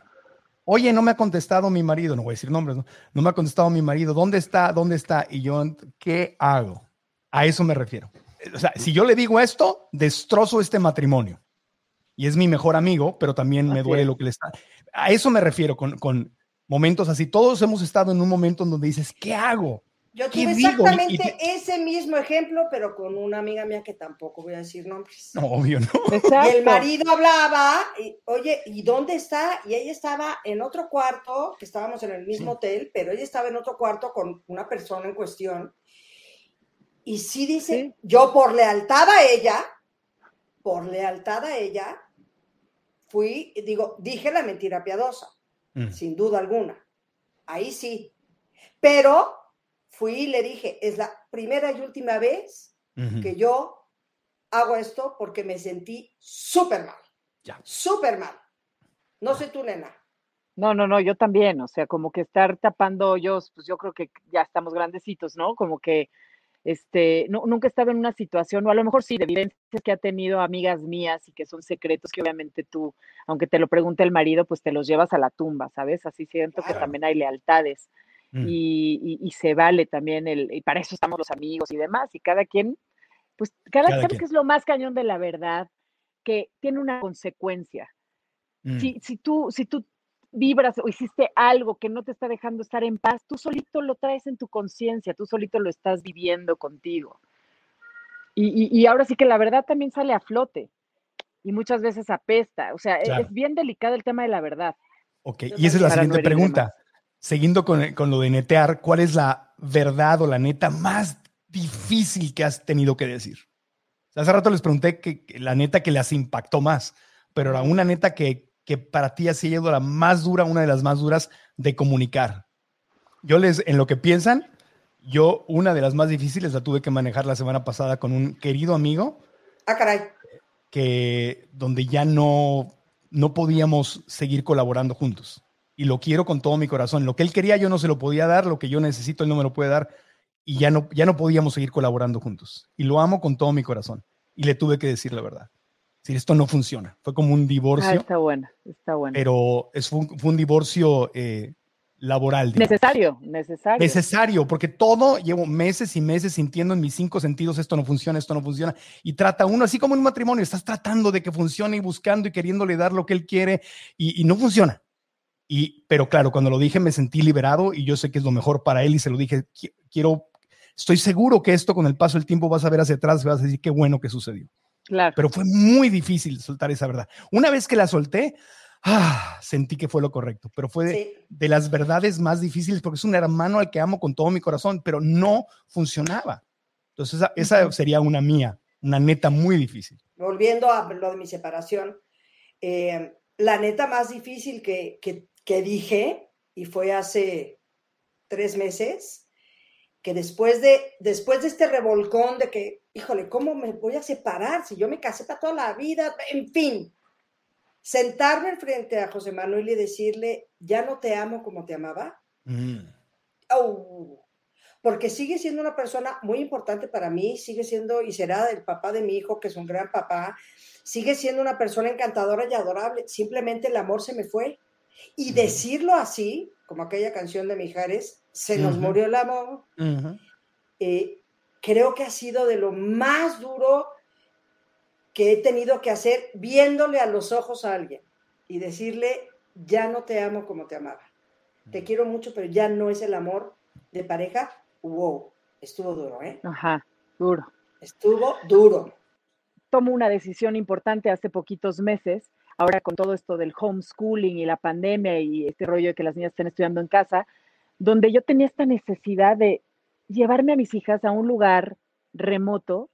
Oye, no me ha contestado mi marido, no voy a decir nombres, no, no me ha contestado mi marido, ¿dónde está? ¿Dónde está? Y yo, ¿qué hago? A eso me refiero. O sea, si yo le digo esto, destrozo este matrimonio. Y es mi mejor amigo, pero también me duele lo que le está. A eso me refiero con, con momentos así. Todos hemos estado en un momento en donde dices, ¿qué hago? Yo tuve exactamente ese mismo ejemplo, pero con una amiga mía que tampoco voy a decir nombres. No, obvio no. Y el marido hablaba, y, oye, ¿y dónde está? Y ella estaba en otro cuarto, que estábamos en el mismo hotel, pero ella estaba en otro cuarto con una persona en cuestión. Y sí dice, yo por lealtad a ella, por lealtad a ella, fui, digo, dije la mentira piadosa, mm. sin duda alguna. Ahí sí. Pero fui y le dije, es la primera y última vez que yo hago esto porque me sentí súper mal. Ya. Súper mal. No sé tú, nena. No, no, no, yo también, o sea, como que estar tapando hoyos, pues yo creo que ya estamos grandecitos, ¿no? Como que, este, no, nunca he estado en una situación, o a lo mejor sí, de evidencias que ha tenido amigas mías y que son secretos que obviamente tú, aunque te lo pregunte el marido, pues te los llevas a la tumba, ¿sabes? Así siento que también hay lealtades. Mm. y, se vale también el, y para eso estamos los amigos y demás, y cada quien, pues cada, cada que es lo más cañón de la verdad, que tiene una consecuencia. Mm. Si, si, tú, si tú vibras o hiciste algo que no te está dejando estar en paz, tú solito lo traes en tu conciencia, tú solito lo estás viviendo contigo. Y, y, ahora sí que la verdad también sale a flote y muchas veces apesta. O sea, e, es bien delicado el tema de la verdad. Ok, y esa es la siguiente pregunta siguiendo con, lo de netear, ¿cuál es la verdad o la neta más difícil que has tenido que decir? hace rato les pregunté que, la neta que les impactó más, pero era una neta que, que para ti ha sido la más dura, una de las más duras de comunicar. Yo les, en lo que piensan, yo una de las más difíciles la tuve que manejar la semana pasada con un querido amigo. Ah, caray. Que donde ya no, no podíamos seguir colaborando juntos y lo quiero con todo mi corazón. Lo que él quería yo no se lo podía dar, lo que yo necesito él no me lo puede dar y ya no, ya no podíamos seguir colaborando juntos. Y lo amo con todo mi corazón. Y le tuve que decir la verdad. Si esto no funciona. Fue como un divorcio. Ah, está bueno, está bueno. Pero es, fue, un, divorcio eh, laboral. Necesario, necesario. Necesario, porque todo llevo meses y meses sintiendo en mis cinco sentidos esto no funciona, esto no funciona. Y trata uno, así como en un matrimonio, estás tratando de que funcione y buscando y queriéndole dar lo que él quiere y no funciona. Y, pero claro, cuando lo dije me sentí liberado y yo sé que es lo mejor para él y se lo dije, quiero, estoy seguro que esto con el paso del tiempo vas a ver hacia atrás y vas a decir qué bueno que sucedió. Claro. Pero fue muy difícil soltar esa verdad. Una vez que la solté, ah, sentí que fue lo correcto, pero fue de, las verdades más difíciles porque es un hermano al que amo con todo mi corazón, pero no funcionaba. Entonces esa, sería una mía, una neta muy difícil. Volviendo a lo de mi separación, eh, la neta más difícil que, que, que dije, y fue hace tres meses, que después de, después de este revolcón de que, híjole, ¿cómo me voy a separar si yo me casé para toda la vida? En fin, sentarme frente a José Manuel y decirle, ya no te amo como te amaba. Mm. porque sigue siendo una persona muy importante para mí, sigue siendo y será el papá de mi hijo, que es un gran papá, sigue siendo una persona encantadora y adorable, simplemente el amor se me fue. Y decirlo así, como aquella canción de Mijares, se nos murió el amor, eh, creo que ha sido de lo más duro que he tenido que hacer viéndole a los ojos a alguien y decirle, ya no te amo como te amaba. Te quiero mucho, pero ya no es el amor de pareja. Wow, estuvo duro, ¿eh? Ajá, duro. Estuvo duro. Tomo una decisión importante hace poquitos meses ahora con todo esto del homeschooling y la pandemia y este rollo de que las niñas estén estudiando en casa, donde yo tenía esta necesidad de llevarme a mis hijas a un lugar remoto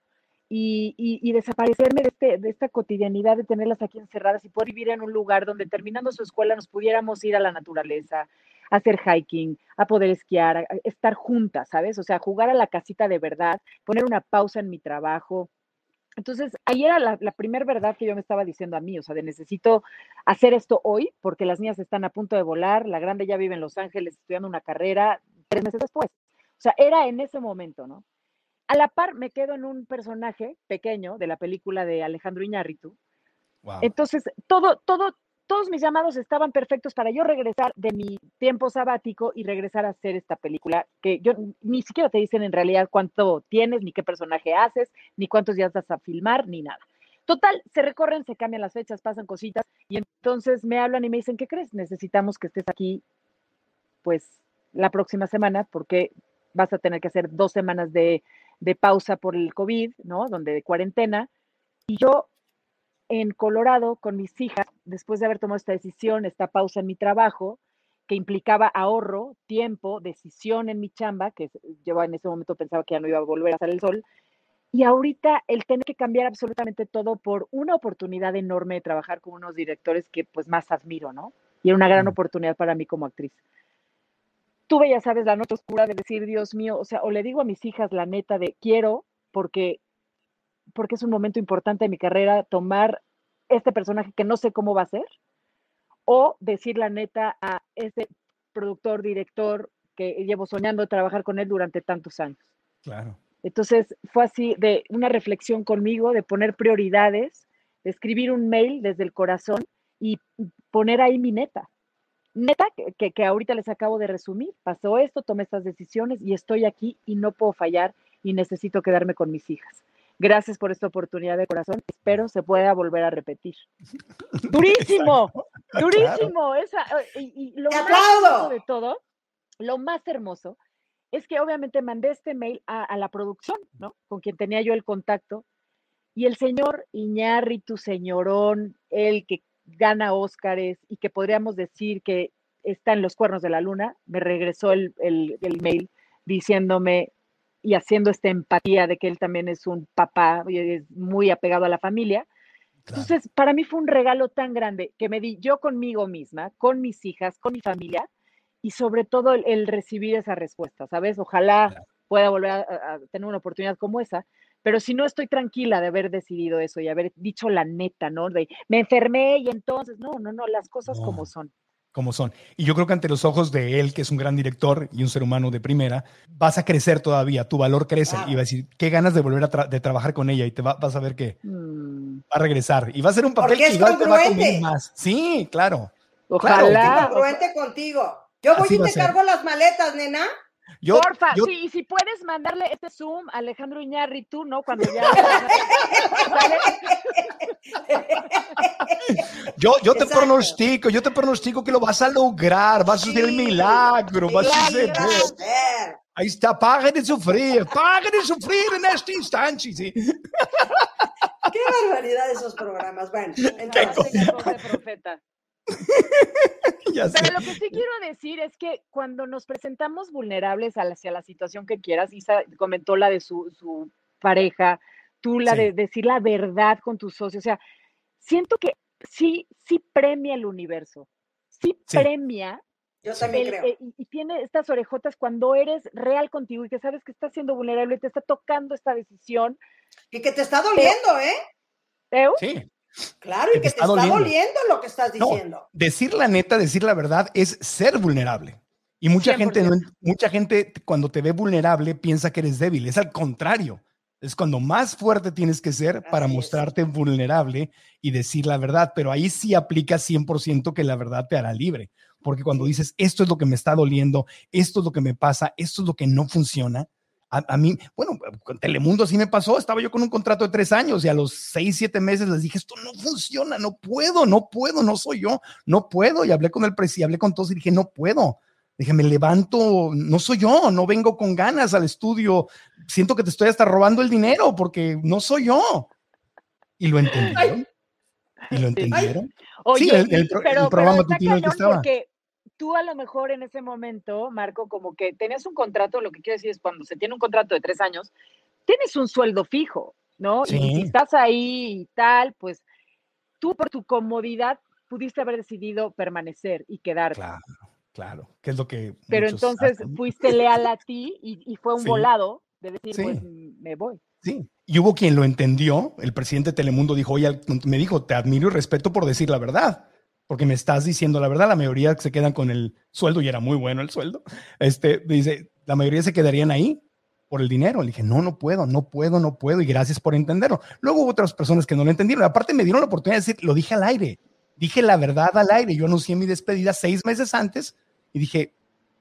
y, desaparecerme de, este, de esta cotidianidad de tenerlas aquí encerradas y poder vivir en un lugar donde terminando su escuela nos pudiéramos ir a la naturaleza, hacer hiking, a poder esquiar, a estar juntas, ¿sabes? O sea, jugar a la casita de verdad, poner una pausa en mi trabajo. Entonces, ahí era la, la primera verdad que yo me estaba diciendo a mí, o sea, de necesito hacer esto hoy porque las niñas están a punto de volar, la grande ya vive en Los Ángeles estudiando una carrera tres meses después. O sea, era en ese momento, ¿no? A la par me quedo en un personaje pequeño de la película de Alejandro Iñárritu. Entonces, todo, todo, todos mis llamados estaban perfectos para yo regresar de mi tiempo sabático y regresar a hacer esta película, que yo ni siquiera te dicen en realidad cuánto tienes, ni qué personaje haces, ni cuántos días vas a filmar, ni nada. Total, se recorren, se cambian las fechas, pasan cositas y entonces me hablan y me dicen, ¿qué crees? Necesitamos que estés aquí, pues, la próxima semana porque vas a tener que hacer dos semanas de, de pausa por el COVID, ¿no? Donde de cuarentena. Y yo en Colorado con mis hijas, después de haber tomado esta decisión, esta pausa en mi trabajo, que implicaba ahorro, tiempo, decisión en mi chamba, que yo en ese momento pensaba que ya no iba a volver a salir el sol, y ahorita el tener que cambiar absolutamente todo por una oportunidad enorme de trabajar con unos directores que pues más admiro, ¿no? Y era una gran oportunidad para mí como actriz. Tuve, ya sabes, la nota oscura de decir, Dios mío, o sea, o le digo a mis hijas la neta de quiero, porque porque es un momento importante de mi carrera tomar este personaje que no sé cómo va a ser, o decir la neta a ese productor, director que llevo soñando trabajar con él durante tantos años. Claro. Entonces fue así de una reflexión conmigo, de poner prioridades, de escribir un mail desde el corazón y poner ahí mi neta. Neta, que, que ahorita les acabo de resumir. Pasó esto, tomé estas decisiones y estoy aquí y no puedo fallar y necesito quedarme con mis hijas. Gracias por esta oportunidad de corazón. Espero se pueda volver a repetir. Durísimo, durísimo. Esa, eh, y, lo más hermoso de todo, lo más hermoso es que obviamente mandé este mail a, la producción, ¿no? Con quien tenía yo el contacto. Y el señor Iñárritu, señorón, el que gana Óscares y que podríamos decir que está en los cuernos de la luna, me regresó el, el, el mail diciéndome, y haciendo esta empatía de que él también es un papá y es muy apegado a la familia. Entonces, para mí fue un regalo tan grande que me di yo conmigo misma, con mis hijas, con mi familia y sobre todo el, recibir esa respuesta, ¿sabes? Ojalá pueda volver a, tener una oportunidad como esa, pero si no estoy tranquila de haber decidido eso y haber dicho la neta, ¿no? De me enfermé y entonces, no, no, no, las cosas como son como son. Y yo creo que ante los ojos de él, que es un gran director y un ser humano de primera, vas a crecer todavía, tu valor crece y va a decir, qué ganas de volver a de trabajar con ella y te vas a ver que mm. va a regresar y va a ser un papel que igual te va a más. Sí, claro. Ojalá. Claro. congruente contigo. Yo voy y te cargo las maletas, nena. Porfa, sí, y si puedes mandarle este Zoom a Alejandro Iñarri, tú, ¿no? Cuando ya. yo, yo te pronostico, yo te pronostico que lo vas a lograr, vas a hacer el milagro, vas a hacer. Ahí está, pague de sufrir, pague de sufrir en este instante, sí. Qué barbaridad esos programas. Bueno, entonces. profeta. Pero lo que sí quiero decir es que cuando nos presentamos vulnerables hacia la situación que quieras, Isa comentó la de su, pareja, tú la de decir la verdad con tus socios, o sea, siento que sí, sí premia el universo, sí, premia. Yo también creo. Eh, y, tiene estas orejotas cuando eres real contigo y que sabes que estás siendo vulnerable, y te está tocando esta decisión. Y que te está doliendo, ¿eh? ¿Eh? Sí. Claro, y que, te, está, doliendo. lo que estás diciendo. decir la neta, decir la verdad es ser vulnerable. Y mucha gente, mucha gente cuando te ve vulnerable piensa que eres débil. Es al contrario. Es cuando más fuerte tienes que ser para mostrarte vulnerable y decir la verdad. Pero ahí sí aplica 100% que la verdad te hará libre. Porque cuando dices, esto es lo que me está doliendo, esto es lo que me pasa, esto es lo que no funciona, a, mí, bueno, con Telemundo así me pasó, estaba yo con un contrato de tres años y a los seis, siete meses les dije, esto no funciona, no puedo, no puedo, no soy yo, no puedo. Y hablé con el presidente, hablé con todos y dije, no puedo. Dije, me levanto, no soy yo, no vengo con ganas al estudio, siento que te estoy hasta robando el dinero porque no soy yo. Y lo entendieron. Y lo entendieron. sí, el, programa pero que estaba tú a lo mejor en ese momento, Marco, como que tenías un contrato, lo que quiero decir es cuando se tiene un contrato de tres años, tienes un sueldo fijo. ¿no? Y si estás ahí y tal, pues tú por tu comodidad pudiste haber decidido permanecer y quedarte. Claro, claro, que es lo que... Pero entonces fuiste leal a ti y, fue un volado de decir, pues me voy. Sí, y hubo quien lo entendió, el presidente de Telemundo dijo, oye, me dijo, te admiro y respeto por decir la verdad, porque me estás diciendo la verdad, la mayoría se quedan con el sueldo y era muy bueno el sueldo, este, dice, la mayoría se quedarían ahí por el dinero. Le dije, no, no puedo, no puedo, no puedo y gracias por entenderlo. Luego hubo otras personas que no lo entendieron. Aparte me dieron la oportunidad de decir, lo dije al aire, dije la verdad al aire. Yo anuncié mi despedida seis meses antes y dije,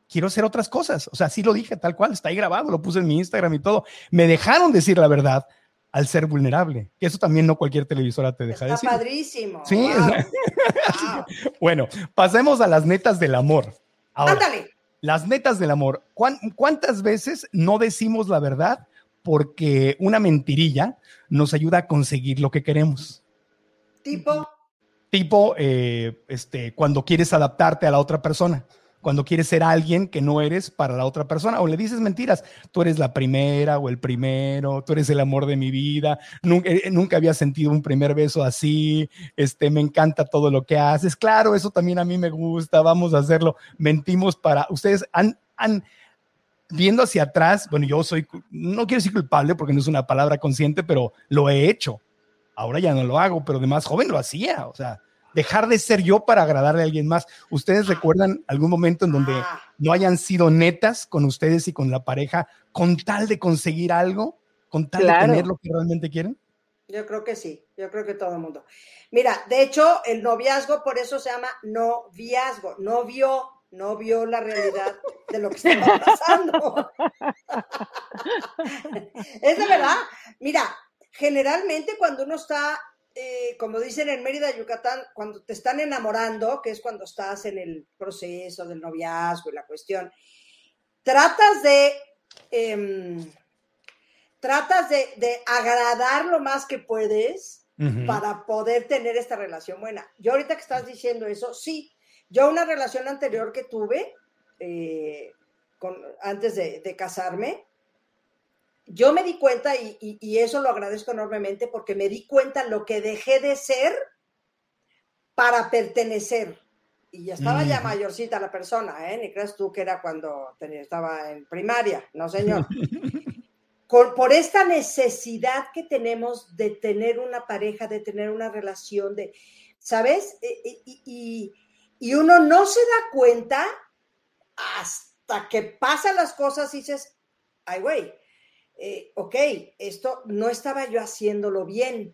quiero hacer otras cosas. O sea, sí lo dije tal cual, está ahí grabado, lo puse en mi Instagram y todo. Me dejaron decir la verdad al ser vulnerable, que eso también no cualquier televisora te deja decir. Está padrísimo. Sí. bueno, pasemos a las netas del amor. Ándale. Las netas del amor. ¿Cuántas veces no decimos la verdad porque una mentirilla nos ayuda a conseguir lo que queremos? Tipo. Tipo, eh, este, cuando quieres adaptarte a la otra persona cuando quieres ser alguien que no eres para la otra persona o le dices mentiras. Tú eres la primera o el primero, tú eres el amor de mi vida, nunca, eh, nunca había sentido un primer beso así, este, me encanta todo lo que haces. Claro, eso también a mí me gusta, vamos a hacerlo. Mentimos para, ustedes han, han viendo hacia atrás, bueno, yo soy, no quiero decir culpable porque no es una palabra consciente, pero lo he hecho. Ahora ya no lo hago, pero de más joven lo hacía, o sea, dejar de ser yo para agradarle a alguien más. ¿Ustedes recuerdan algún momento en donde ah. no hayan sido netas con ustedes y con la pareja con tal de conseguir algo, con tal de tener lo que realmente quieren? Yo creo que sí, yo creo que todo el mundo. Mira, de hecho, el noviazgo por eso se llama noviazgo, no vio, no vio la realidad de lo que estaba pasando. es de verdad. Mira, generalmente cuando uno está eh, como dicen en Mérida, Yucatán, cuando te están enamorando, que es cuando estás en el proceso del noviazgo y la cuestión, tratas de, em, tratas de, agradar lo más que puedes para poder tener esta relación buena. Yo ahorita que estás diciendo eso, sí, yo una relación anterior que tuve, eh, antes de casarme, yo me di cuenta, y, eso lo agradezco enormemente, porque me di cuenta lo que dejé de ser para pertenecer. Y ya estaba ya mayorcita la persona, ¿eh? Ni creas tú que era cuando estaba en primaria, no señor. por esta necesidad que tenemos de tener una pareja, de tener una relación, de, ¿sabes? E, e, y, y uno no se da cuenta hasta que pasan las cosas y dices, ay, güey, eh, ok, esto no estaba yo haciéndolo bien.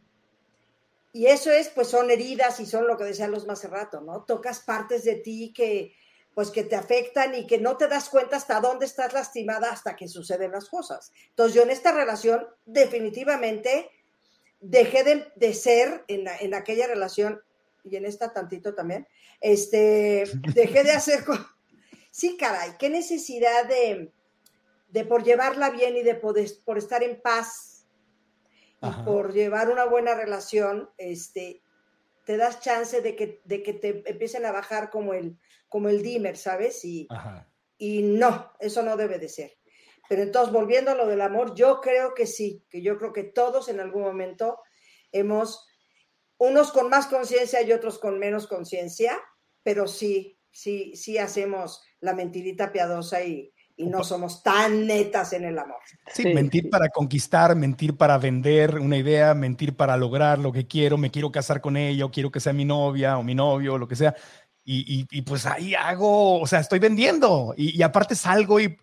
Y eso es, pues son heridas y son lo que decían los más rato, ¿no? Tocas partes de ti que, pues que te afectan y que no te das cuenta hasta dónde estás lastimada hasta que suceden las cosas. Entonces yo en esta relación definitivamente dejé de, ser en, en, aquella relación y en esta tantito también, este, dejé de hacer... Sí, caray, qué necesidad de, de por llevarla bien y de por estar en paz y por llevar una buena relación, este, te das chance de que, de que te empiecen a bajar como el, como el dimmer, ¿sabes? Y, y no, eso no debe de ser. Pero entonces, volviendo a lo del amor, yo creo que sí, que yo creo que todos en algún momento hemos, unos con más conciencia y otros con menos conciencia, pero sí, sí, sí hacemos la mentirita piadosa y, y no somos tan netas en el amor. Sí, mentir para conquistar, mentir para vender una idea, mentir para lograr lo que quiero, me quiero casar con ella o quiero que sea mi novia o mi novio o lo que sea. Y, y, pues ahí hago, o sea, estoy vendiendo y, aparte salgo y,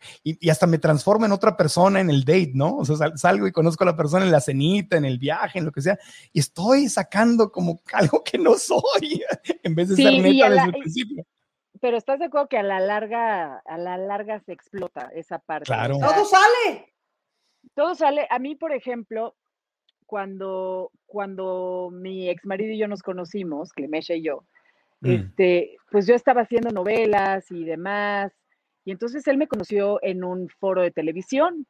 hasta me transformo en otra persona en el date, ¿no? O sea, salgo y conozco a la persona en la cenita, en el viaje, en lo que sea, y estoy sacando como algo que no soy en vez de ser neta desde el principio pero estás de acuerdo que a la larga, a la larga se explota esa parte. Claro. Todo sale. Todo sale. A mí, por ejemplo, cuando, cuando mi ex marido y yo nos conocimos, Clemesha y yo, mm. este, pues yo estaba haciendo novelas y demás. Y entonces él me conoció en un foro de televisión,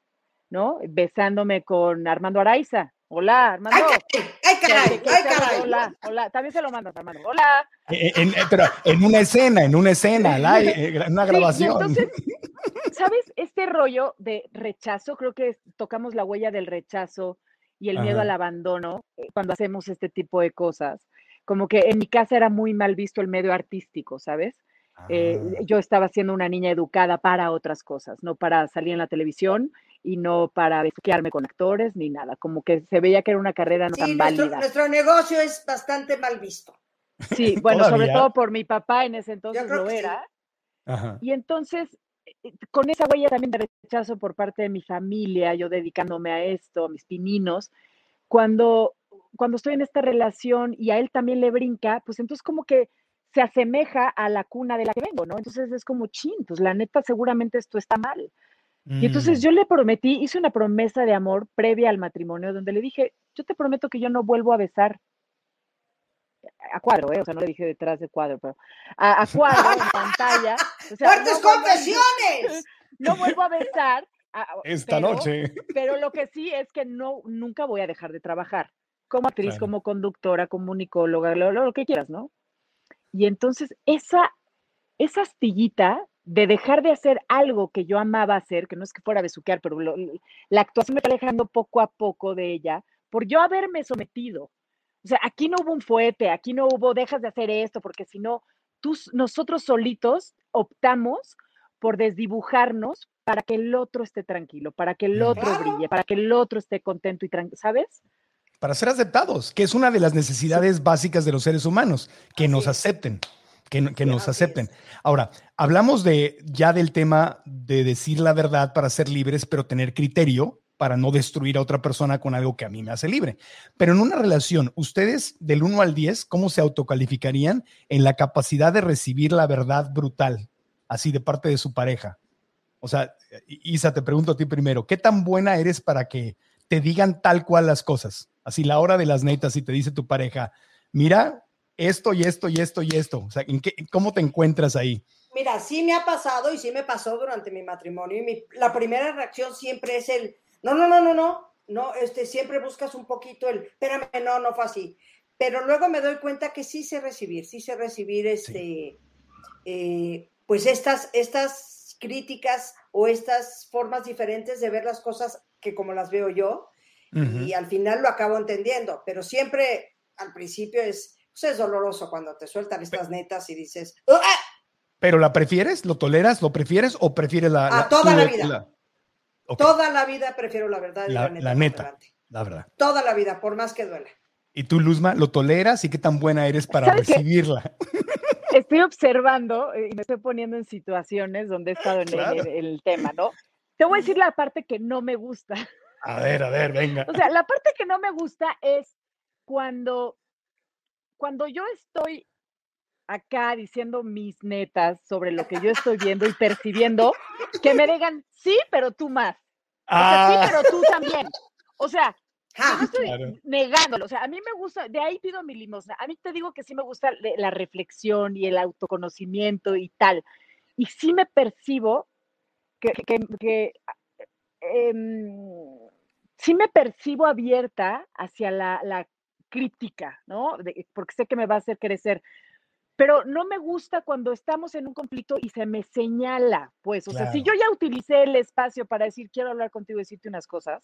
¿no? Besándome con Armando Araiza. Hola, Armando. ¡Ay, caray! ¡Ay, caray! Hola, hola. También se lo mando, Armando. Hola. Eh, en, eh, pero en una escena, en una escena, en una grabación. entonces, ¿sabes? Este rollo de rechazo, creo que tocamos la huella del rechazo y el miedo al abandono eh, cuando hacemos este tipo de cosas. Como que en mi casa era muy mal visto el medio artístico, ¿sabes? Eh, ah. yo estaba siendo una niña educada para otras cosas, no para salir en la televisión y no para besuquearme con actores ni nada. Como que se veía que era una carrera no tan nuestro, válida. Nuestro negocio es bastante mal visto. Sí, bueno, sobre todo por mi papá en ese entonces lo era. Y entonces, eh, con esa huella también de rechazo por parte de mi familia, yo dedicándome a esto, a mis pininos, cuando, cuando estoy en esta relación y a él también le brinca, pues entonces como que se asemeja a la cuna de la que vengo, ¿no? Entonces es como, chin, pues la neta seguramente esto está mal. Y entonces mm. yo le prometí, hice una promesa de amor previa al matrimonio, donde le dije, yo te prometo que yo no vuelvo a besar a cuadro, ¿eh? o sea, no le dije detrás de cuadro, pero a, cuadro, en pantalla. ¡Fuertes confesiones! no vuelvo a besar. Esta noche. Pero lo que sí es que no, nunca voy a dejar de trabajar como actriz, como conductora, como comunicóloga, lo, lo, que quieras, ¿no? Y entonces esa, esa astillita de dejar de hacer algo que yo amaba hacer, que no es que fuera a besuquear, pero la actuación me está alejando poco a poco de ella, por yo haberme sometido. O sea, aquí no hubo un fuete, aquí no hubo, dejas de hacer esto, porque si no, nosotros solitos optamos por desdibujarnos para que el otro esté tranquilo, para que el otro brille, para que el otro esté contento y tranquilo, ¿sabes? Para ser aceptados, que es una de las necesidades básicas de los seres humanos, que nos acepten, que, que nos acepten. Ahora, hablamos de ya del tema de decir la verdad para ser libres, pero tener criterio, para no destruir a otra persona con algo que a mí me hace libre. Pero en una relación, ustedes del 1 al 10, ¿cómo se autocalificarían en la capacidad de recibir la verdad brutal, así de parte de su pareja? O sea, Isa, te pregunto a ti primero, ¿qué tan buena eres para que te digan tal cual las cosas? Así la hora de las netas y te dice tu pareja, mira, esto y esto y esto y esto. O sea, ¿en qué, ¿cómo te encuentras ahí? Mira, sí me ha pasado y sí me pasó durante mi matrimonio. Y la primera reacción siempre es el, no, no, no, no, no, no, este, siempre buscas un poquito el, espérame, no, no fue así. Pero luego me doy cuenta que sí sé recibir, sí sé recibir este, eh, pues estas, estas críticas o estas formas diferentes de ver las cosas que como las veo yo, y al final lo acabo entendiendo, pero siempre al principio es, pues es doloroso cuando te sueltan estas netas y dices, ¡Ah! ¿Pero la prefieres? ¿Lo toleras? ¿Lo prefieres o prefieres la... A toda la vida. Toda la vida prefiero la verdad. la, neta, la, verdad. Toda la vida, por más que duela. ¿Y tú, Luzma, lo toleras y qué tan buena eres para recibirla? Estoy observando y me estoy poniendo en situaciones donde he estado en, el, tema, ¿no? Te voy a decir la parte que no me gusta. A ver, a ver, venga. O sea, la parte que no me gusta es cuando, cuando yo estoy acá diciendo mis netas sobre lo que yo estoy viendo y percibiendo, que me digan, sí, pero tú más. sí, pero tú también. O sea, no estoy negándolo. O sea, a mí me gusta, de ahí pido mi limosna. A mí te digo que sí me gusta la reflexión y el autoconocimiento y tal. Y sí me percibo que, que, em, sí me percibo abierta hacia la, la crítica, ¿no? porque sé que me va a hacer crecer pero no me gusta cuando estamos en un conflicto y se me señala, pues, o sea, si yo ya utilicé el espacio para decir, quiero hablar contigo y decirte unas cosas,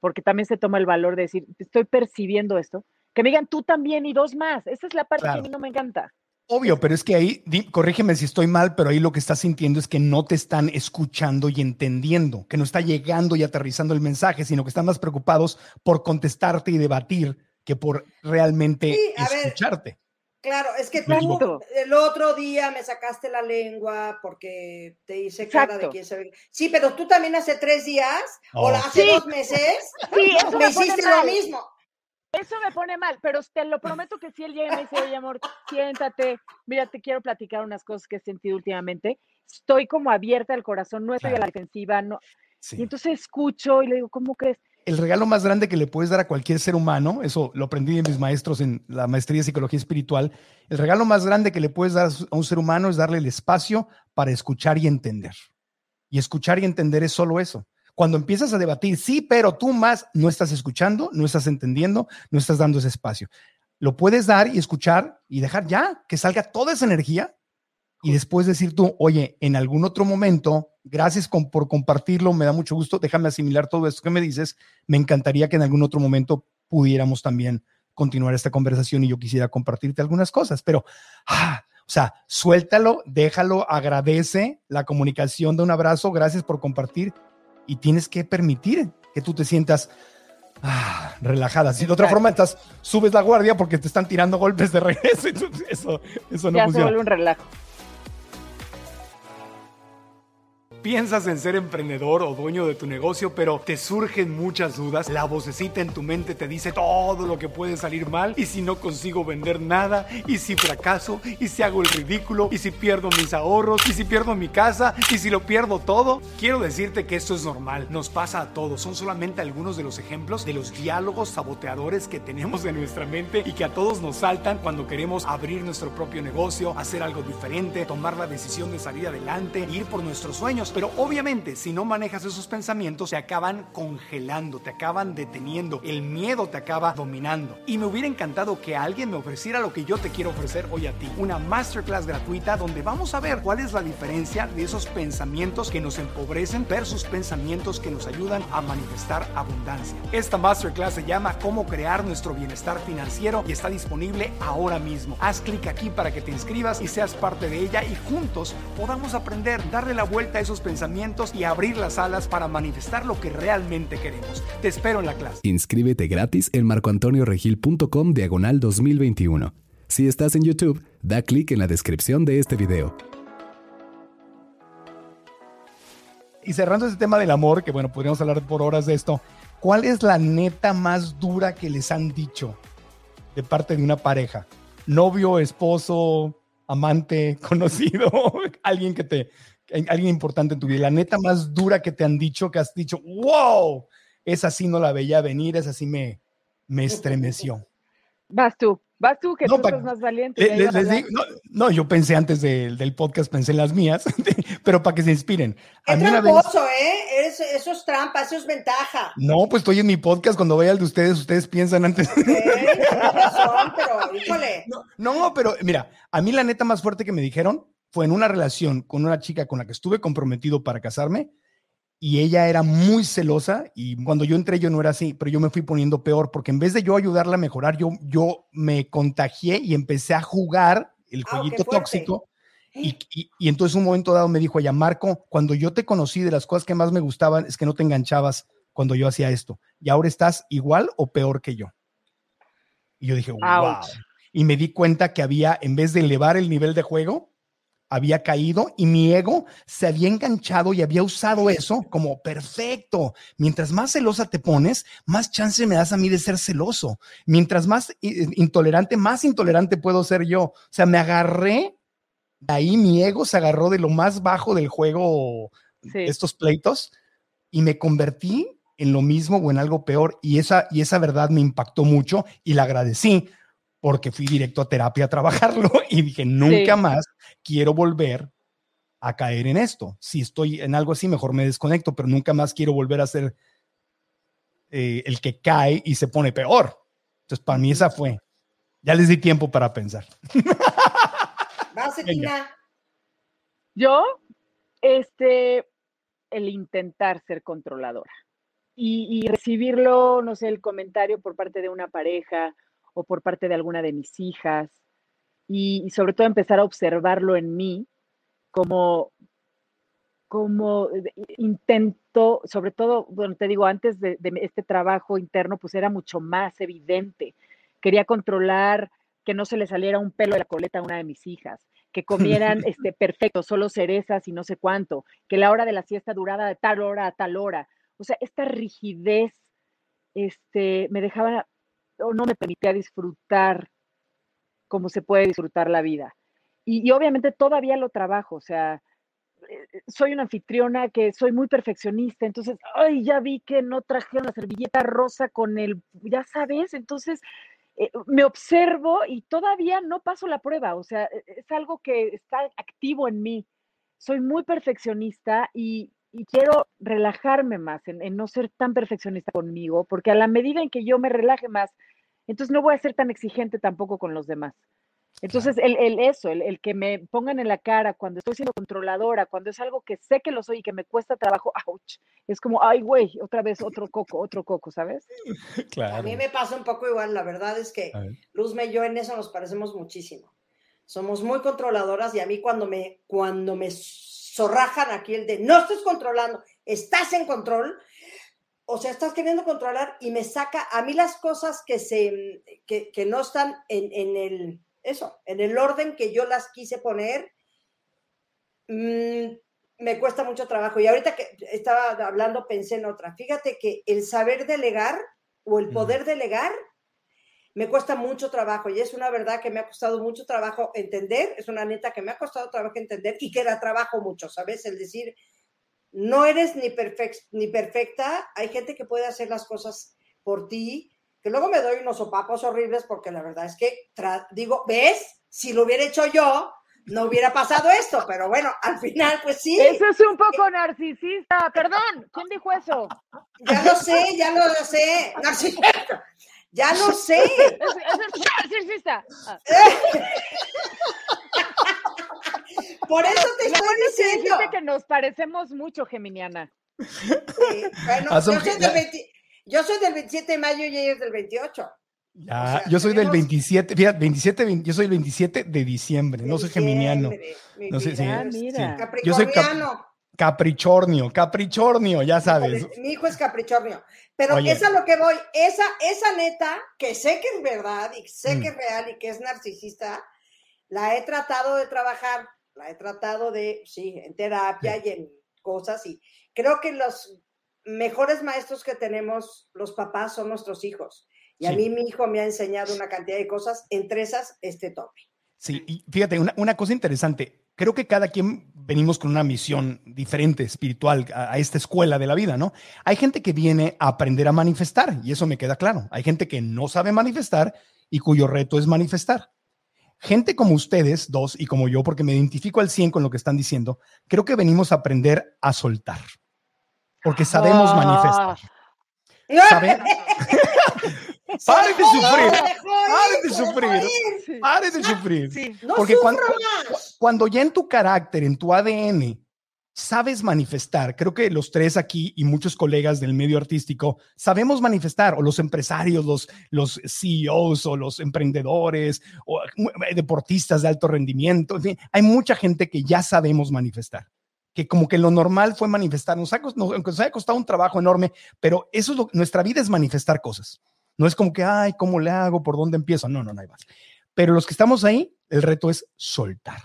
porque también se toma el valor de decir, estoy percibiendo esto, que me digan tú también y dos más, esa es la parte que a mí no me encanta. Obvio, pero es que ahí, corrígeme si estoy mal, pero ahí lo que estás sintiendo es que no te están escuchando y entendiendo, que no está llegando y aterrizando el mensaje, sino que están más preocupados por contestarte y debatir que por realmente escucharte. Claro, es que tú el otro día me sacaste la lengua porque te hice cara de quién sabe. Sí, pero tú también hace tres días o oh. hace dos meses sí, eso me, hiciste lo mismo. Eso me pone mal, pero te lo prometo que si él llega y me dice, oye amor, siéntate, mira, te quiero platicar unas cosas que he sentido últimamente. Estoy como abierta al corazón, no estoy a la defensiva, no. Y entonces escucho y le digo, ¿cómo crees? El regalo más grande que le puedes dar a cualquier ser humano, eso lo aprendí de mis maestros en la maestría de psicología espiritual, el regalo más grande que le puedes dar a un ser humano es darle el espacio para escuchar y entender. Y escuchar y entender es solo eso. Cuando empiezas a debatir, sí, pero tú más no estás escuchando, no estás entendiendo, no estás dando ese espacio. Lo puedes dar y escuchar y dejar ya que salga toda esa energía y después decir tú, oye, en algún otro momento Gracias por compartirlo, me da mucho gusto. Déjame asimilar todo esto que me dices. Me encantaría que en algún otro momento pudiéramos también continuar esta conversación y yo quisiera compartirte algunas cosas, pero, ah, o sea, suéltalo, déjalo, agradece la comunicación de un abrazo, gracias por compartir y tienes que permitir que tú te sientas ah, relajada. Si de otra forma estás, subes la guardia porque te están tirando golpes de regreso, eso, eso no ya funciona. Se vuelve un relajo. Piensas en ser emprendedor o dueño de tu negocio, pero te surgen muchas dudas. La vocecita en tu mente te dice todo lo que puede salir mal. Y si no consigo vender nada, y si fracaso, y si hago el ridículo, y si pierdo mis ahorros, y si pierdo mi casa, y si lo pierdo todo. Quiero decirte que esto es normal, nos pasa a todos. Son solamente algunos de los ejemplos de los diálogos saboteadores que tenemos en nuestra mente y que a todos nos saltan cuando queremos abrir nuestro propio negocio, hacer algo diferente, tomar la decisión de salir adelante, ir por nuestros sueños pero obviamente si no manejas esos pensamientos, te acaban congelando, te acaban deteniendo, el miedo te acaba dominando. Y me hubiera encantado que alguien me ofreciera lo que yo te quiero ofrecer hoy a ti, una masterclass gratuita donde vamos a ver cuál es la diferencia de esos pensamientos que nos empobrecen versus pensamientos que nos ayudan a manifestar abundancia. Esta masterclass se llama Cómo crear nuestro bienestar financiero y está disponible ahora mismo. Haz clic aquí para que te inscribas y seas parte de ella y juntos podamos aprender, darle la vuelta a esos pensamientos y abrir las alas para manifestar lo que realmente queremos. Te espero en la clase. Inscríbete gratis en marcoantonioregil.com diagonal 2021. Si estás en YouTube, da clic en la descripción de este video. Y cerrando este tema del amor, que bueno, podríamos hablar por horas de esto, ¿cuál es la neta más dura que les han dicho de parte de una pareja? Novio, esposo, amante, conocido, alguien que te, alguien importante en tu vida, la neta más dura que te han dicho, que has dicho, wow, esa sí no la veía venir, esa sí me, me estremeció. Vas tú, vas tú, que tú eres más valiente. no, yo pensé antes del podcast, pensé en las mías, pero para que se inspiren. Es tramposo, ¿eh? eso es trampa, eso es ventaja. No, pues estoy en mi podcast, cuando vaya el de ustedes, ustedes piensan antes. no, pero mira, a mí la neta más fuerte que me dijeron fue en una relación con una chica con la que estuve comprometido para casarme y ella era muy celosa y cuando yo entré yo no era así, pero yo me fui poniendo peor porque en vez de yo ayudarla a mejorar, yo, yo me contagié y empecé a jugar el ah, jueguito tóxico. Y, y, entonces un momento dado me dijo ella, Marco, cuando yo te conocí de las cosas que más me gustaban es que no te enganchabas cuando yo hacía esto y ahora estás igual o peor que yo. Y yo dije, wow. Y me di cuenta que había, en vez de elevar el nivel de juego, había caído y mi ego se había enganchado y había usado eso como perfecto. Mientras más celosa te pones, más chance me das a mí de ser celoso. Mientras más intolerante, más intolerante puedo ser yo. O sea, me agarré, de ahí mi ego se agarró de lo más bajo del juego, estos pleitos, y me convertí en lo mismo o en algo peor. Y esa, y esa verdad me impactó mucho y la agradecí porque fui directo a terapia a trabajarlo y dije, nunca más quiero volver a caer en esto. Si estoy en algo así, mejor me desconecto, pero nunca más quiero volver a ser eh, el que cae y se pone peor. Entonces, para mí esa fue. Ya les di tiempo para pensar. Yo, este, el intentar ser controladora y, y recibirlo, no sé, el comentario por parte de una pareja o por parte de alguna de mis hijas y, sobre todo empezar a observarlo en mí como, como intento, sobre todo, bueno, te digo, antes de, este trabajo interno, pues era mucho más evidente. Quería controlar que no se le saliera un pelo de la coleta a una de mis hijas, que comieran este, perfecto, solo cerezas y no sé cuánto, que la hora de la siesta durara de tal hora a tal hora. O sea, esta rigidez este, me dejaba o no me permitía disfrutar como se puede disfrutar la vida. Y, obviamente todavía lo trabajo, o sea, eh, eh, soy una anfitriona que soy muy perfeccionista, entonces, ay, ya vi que no traje una servilleta rosa con el, ya sabes, entonces eh, me observo y todavía no paso la prueba, o sea, e, es algo que está activo en mí. Soy muy perfeccionista y, quiero relajarme más, en, no ser tan perfeccionista conmigo, porque a la medida en que yo me relaje más, entonces no voy a ser tan exigente tampoco con los demás. Entonces, el, el, eso, el, el, que me pongan en la cara cuando estoy siendo controladora, cuando es algo que sé que lo soy y que me cuesta trabajo, ouch, es como, ay, güey, otra vez otro coco, otro coco, ¿sabes? Claro. A mí me pasa un poco igual, la verdad es que Luzme y yo en eso nos parecemos muchísimo. Somos muy controladoras y a mí cuando me, cuando me zorrajan aquí el de, no estás controlando, estás en control, o sea, estás queriendo controlar y me saca a mí las cosas que, se, que, que no están en, en el eso, en el orden que yo las quise poner, mm, me cuesta mucho trabajo. Y ahorita que estaba hablando, pensé en otra. Fíjate que el saber delegar o el poder delegar me cuesta mucho trabajo y es una verdad que me ha costado mucho trabajo entender, es una neta que me ha costado trabajo entender y que la trabajo mucho, ¿sabes? El decir, no eres ni, ni perfecta, hay gente que puede hacer las cosas por ti, que luego me doy unos sopapos horribles porque la verdad es que digo, ¿ves? Si lo hubiera hecho yo, no hubiera pasado esto, pero bueno, al final, pues sí. Eso es un poco narcisista, perdón, ¿quién dijo eso? Ya lo sé, ya lo sé, narcisista, ya lo sé. Eso es narcisista. Por eso te estoy diciendo. que nos parecemos mucho, Geminiana. Sí, bueno, yo soy de 20, yo soy del 27 de mayo y ella es del 28. Ya, yo soy del 27, fíjate, 27, yo soy el 27 de diciembre, no soy geminiano. No sé, sí, ah, mira. Yo soy caprichornio, caprichornio, ya sabes. Mi hijo es caprichornio. Pero esa es lo que voy, esa, esa neta, que sé que es verdad y sé mm. que es real y que es narcisista, la he tratado de trabajar, la he tratado de, sí, en terapia y en cosas y creo que los mejores maestros que tenemos los papás son nuestros hijos. Y a mí mi hijo me ha enseñado una cantidad de cosas, entre esas este tope. Sí, y fíjate, una, cosa interesante, creo que cada quien venimos con una misión diferente, espiritual, a, a, esta escuela de la vida, ¿no? Hay gente que viene a aprender a manifestar, y eso me queda claro. Hay gente que no sabe manifestar y cuyo reto es manifestar. Gente como ustedes, dos, y como yo, porque me identifico al 100 con lo que están diciendo, creo que venimos a aprender a soltar porque sabemos manifestar. ¿Saben? ¡Pare de sufrir! ¡Pare de sufrir! ¡Pare de sufrir! Porque cuando, cuando ya en tu carácter, en tu ADN, sabes manifestar, creo que los tres aquí y muchos colegas del medio artístico sabemos manifestar, o los empresarios, los, los CEOs o los emprendedores, o eh, deportistas de alto rendimiento, en fin, hay mucha gente que ya sabemos manifestar que como que lo normal fue manifestar, nos ha, aunque nos haya costado un trabajo enorme, pero eso es lo, nuestra vida es manifestar cosas. No es como que, ay, ¿cómo le hago? ¿Por dónde empiezo? No, no, no hay más. Pero los que estamos ahí, el reto es soltar,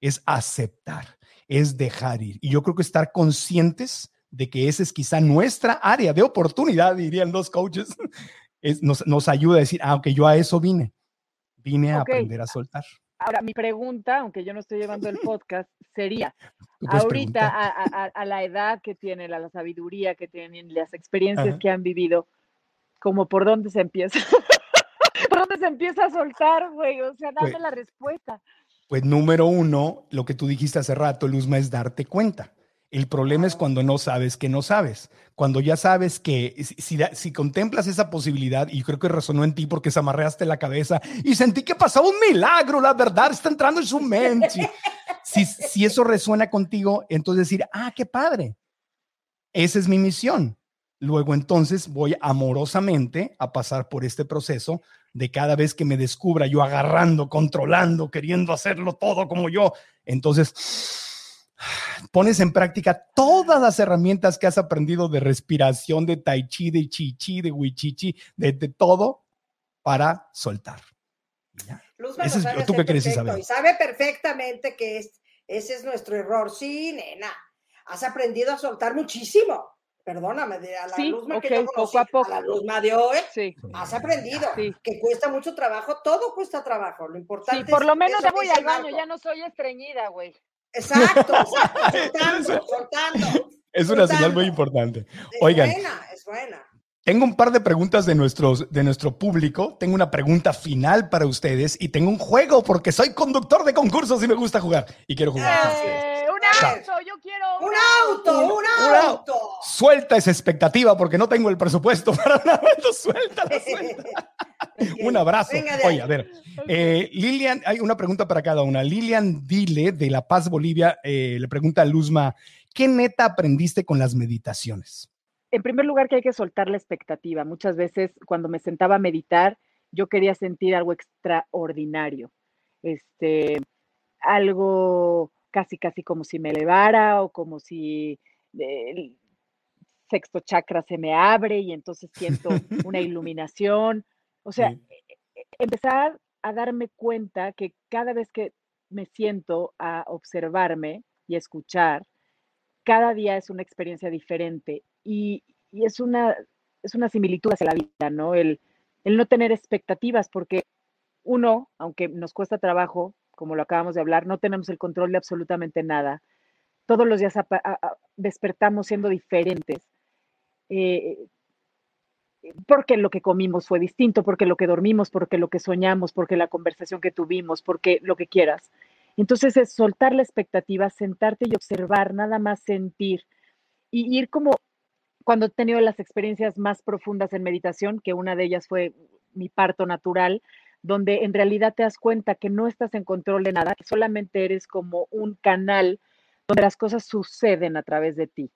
es aceptar, es dejar ir. Y yo creo que estar conscientes de que esa es quizá nuestra área de oportunidad, dirían los coaches, es, nos, nos ayuda a decir, ah, ok, yo a eso vine, vine a aprender a soltar. Ahora, mi pregunta, aunque yo no estoy llevando el podcast, sería, ahorita a, la edad que tienen, a la sabiduría que tienen, las experiencias que han vivido, como por dónde se empieza, por dónde se empieza a soltar, güey, o sea, dame pues la respuesta. Pues número uno, lo que tú dijiste hace rato, Luzma, es darte cuenta. El problema es cuando no sabes que no sabes. Cuando ya sabes que si, contemplas esa posibilidad, y creo que resonó en ti porque se amarreaste la cabeza y sentí que pasaba un milagro, la verdad está entrando en su mente. Si, si eso resuena contigo, entonces decir, ah, qué padre. Esa es mi misión. Luego entonces voy amorosamente a pasar por este proceso de cada vez que me descubra yo agarrando, controlando, queriendo hacerlo todo como yo. Entonces pones en práctica todas las herramientas que has aprendido de respiración, de tai chi, de chi chi, de wichichi, de, de todo para soltar. Luz es, ¿Tú qué crees, Isabel? Y sabe perfectamente que es, ese es nuestro error. Sí, nena, has aprendido a soltar muchísimo. Perdóname, de a la sí, Luzma que yo poco a, poco. a la Luzma de hoy, has aprendido que cuesta mucho trabajo, todo cuesta trabajo. Lo importante sí, por lo menos ya voy al baño, ya no soy estreñida, güey. Exacto, soltando, soltando. Es una señal muy importante. Oigan. Es buena, es buena. Tengo un par de preguntas de, nuestros, de nuestro público. Tengo una pregunta final para ustedes y tengo un juego porque soy conductor de concursos y me gusta jugar. Y quiero jugar. ¡Eh! ¡Un auto, yo quiero un, auto, un, auto. Suelta esa expectativa porque no tengo el presupuesto para un auto. Suéltala, suelta. un abrazo. Oye, a ver. Eh, Lilian, hay una pregunta para cada una. Lilian Dile de La Paz, Bolivia, eh, le pregunta a Luzma, ¿qué neta aprendiste con las meditaciones? En primer lugar, que hay que soltar la expectativa. Muchas veces cuando me sentaba a meditar, yo quería sentir algo extraordinario. Este, algo casi, casi como si me elevara o como si el sexto chakra se me abre y entonces siento una iluminación. O sea, e, e, empezar a darme cuenta que cada vez que me siento a observarme y escuchar, cada día es una experiencia diferente y, es, una, es una similitud hacia la vida, ¿no? El, el no tener expectativas, porque uno, aunque nos cuesta trabajo, como lo acabamos de hablar, no tenemos el control de absolutamente nada. Todos los días despertamos siendo diferentes. Eh, porque lo que comimos fue distinto, porque lo que dormimos, porque lo que soñamos, porque la conversación que tuvimos, porque lo que quieras. Entonces es soltar la expectativa, sentarte y observar, nada más sentir y ir como cuando he tenido las experiencias más profundas en meditación, que una de ellas fue mi parto natural, donde en realidad te das cuenta que no estás en control de nada, que solamente eres como un canal donde las cosas suceden a través de ti.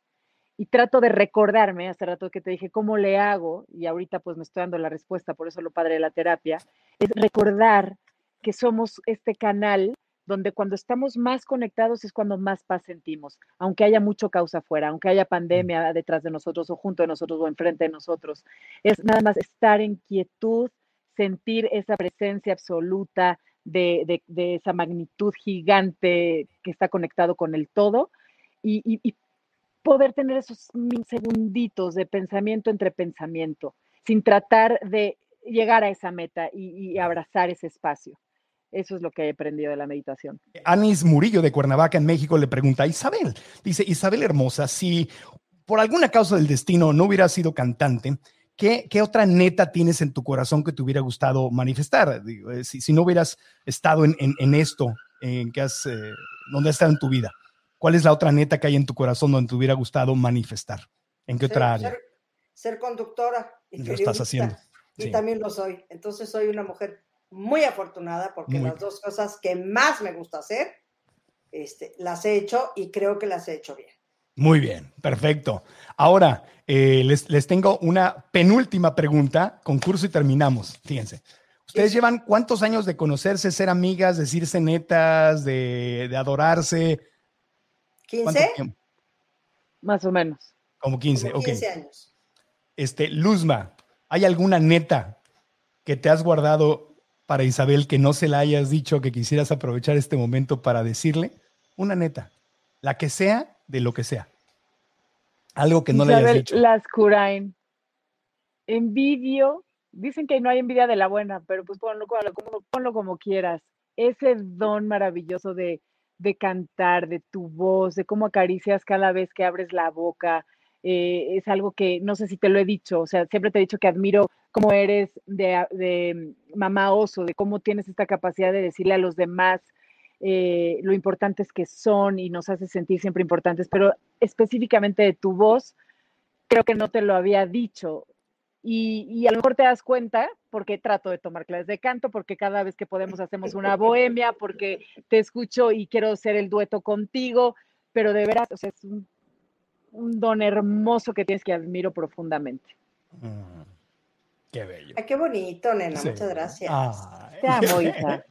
Y trato de recordarme, hace rato que te dije, ¿cómo le hago? Y ahorita pues me estoy dando la respuesta, por eso lo padre de la terapia, es recordar que somos este canal donde cuando estamos más conectados es cuando más paz sentimos, aunque haya mucho causa afuera, aunque haya pandemia detrás de nosotros o junto de nosotros o enfrente de nosotros. Es nada más estar en quietud, sentir esa presencia absoluta de, esa magnitud gigante que está conectado con el todo y, poder tener esos segunditos de pensamiento entre pensamiento, sin tratar de llegar a esa meta y, abrazar ese espacio. Eso es lo que he aprendido de la meditación. Anis Murillo de Cuernavaca, en México, le pregunta a Isabel. Dice, Isabel Hermosa, si por alguna causa del destino no hubiera sido cantante, ¿Qué, otra neta tienes en tu corazón que te hubiera gustado manifestar? Eh, si, no hubieras estado en, esto, en que has, eh, donde has estado en tu vida, ¿cuál es la otra neta que hay en tu corazón donde te hubiera gustado manifestar? ¿En qué otra área? Ser, conductora. Y lo estás haciendo. Y también lo soy. Entonces soy una mujer muy afortunada porque las dos cosas que más me gusta hacer, este, las he hecho y creo que las he hecho bien. Muy bien, perfecto. Ahora, eh, les, tengo una penúltima pregunta, concurso y terminamos. Fíjense. ¿Ustedes llevan cuántos años de conocerse, ser amigas, decirse netas, de, adorarse? ¿15? Más o menos. Como 15, Como 15 años. Este, Luzma, ¿hay alguna neta que te has guardado para Isabel que no se la hayas dicho, que quisieras aprovechar este momento para decirle? Una neta, la que sea, de lo que sea. Algo que no le hayas dicho. Las Curain. Envidio. Dicen que no hay envidia de la buena, pero pues ponlo, ponlo, como quieras. Ese don maravilloso de, de, cantar, de tu voz, de cómo acaricias cada vez que abres la boca, eh, es algo que no sé si te lo he dicho, o sea, siempre te he dicho que admiro cómo eres de, de mamá oso, de cómo tienes esta capacidad de decirle a los demás eh, lo importantes que son y nos hace sentir siempre importantes, pero específicamente de tu voz, creo que no te lo había dicho. Y, a lo mejor te das cuenta porque trato de tomar clases de canto, porque cada vez que podemos hacemos una bohemia, porque te escucho y quiero ser el dueto contigo, pero de veras, o sea, es un, don hermoso que tienes que admiro profundamente. Mm, qué bello. Ay, qué bonito, nena, muchas gracias. te amo, hija.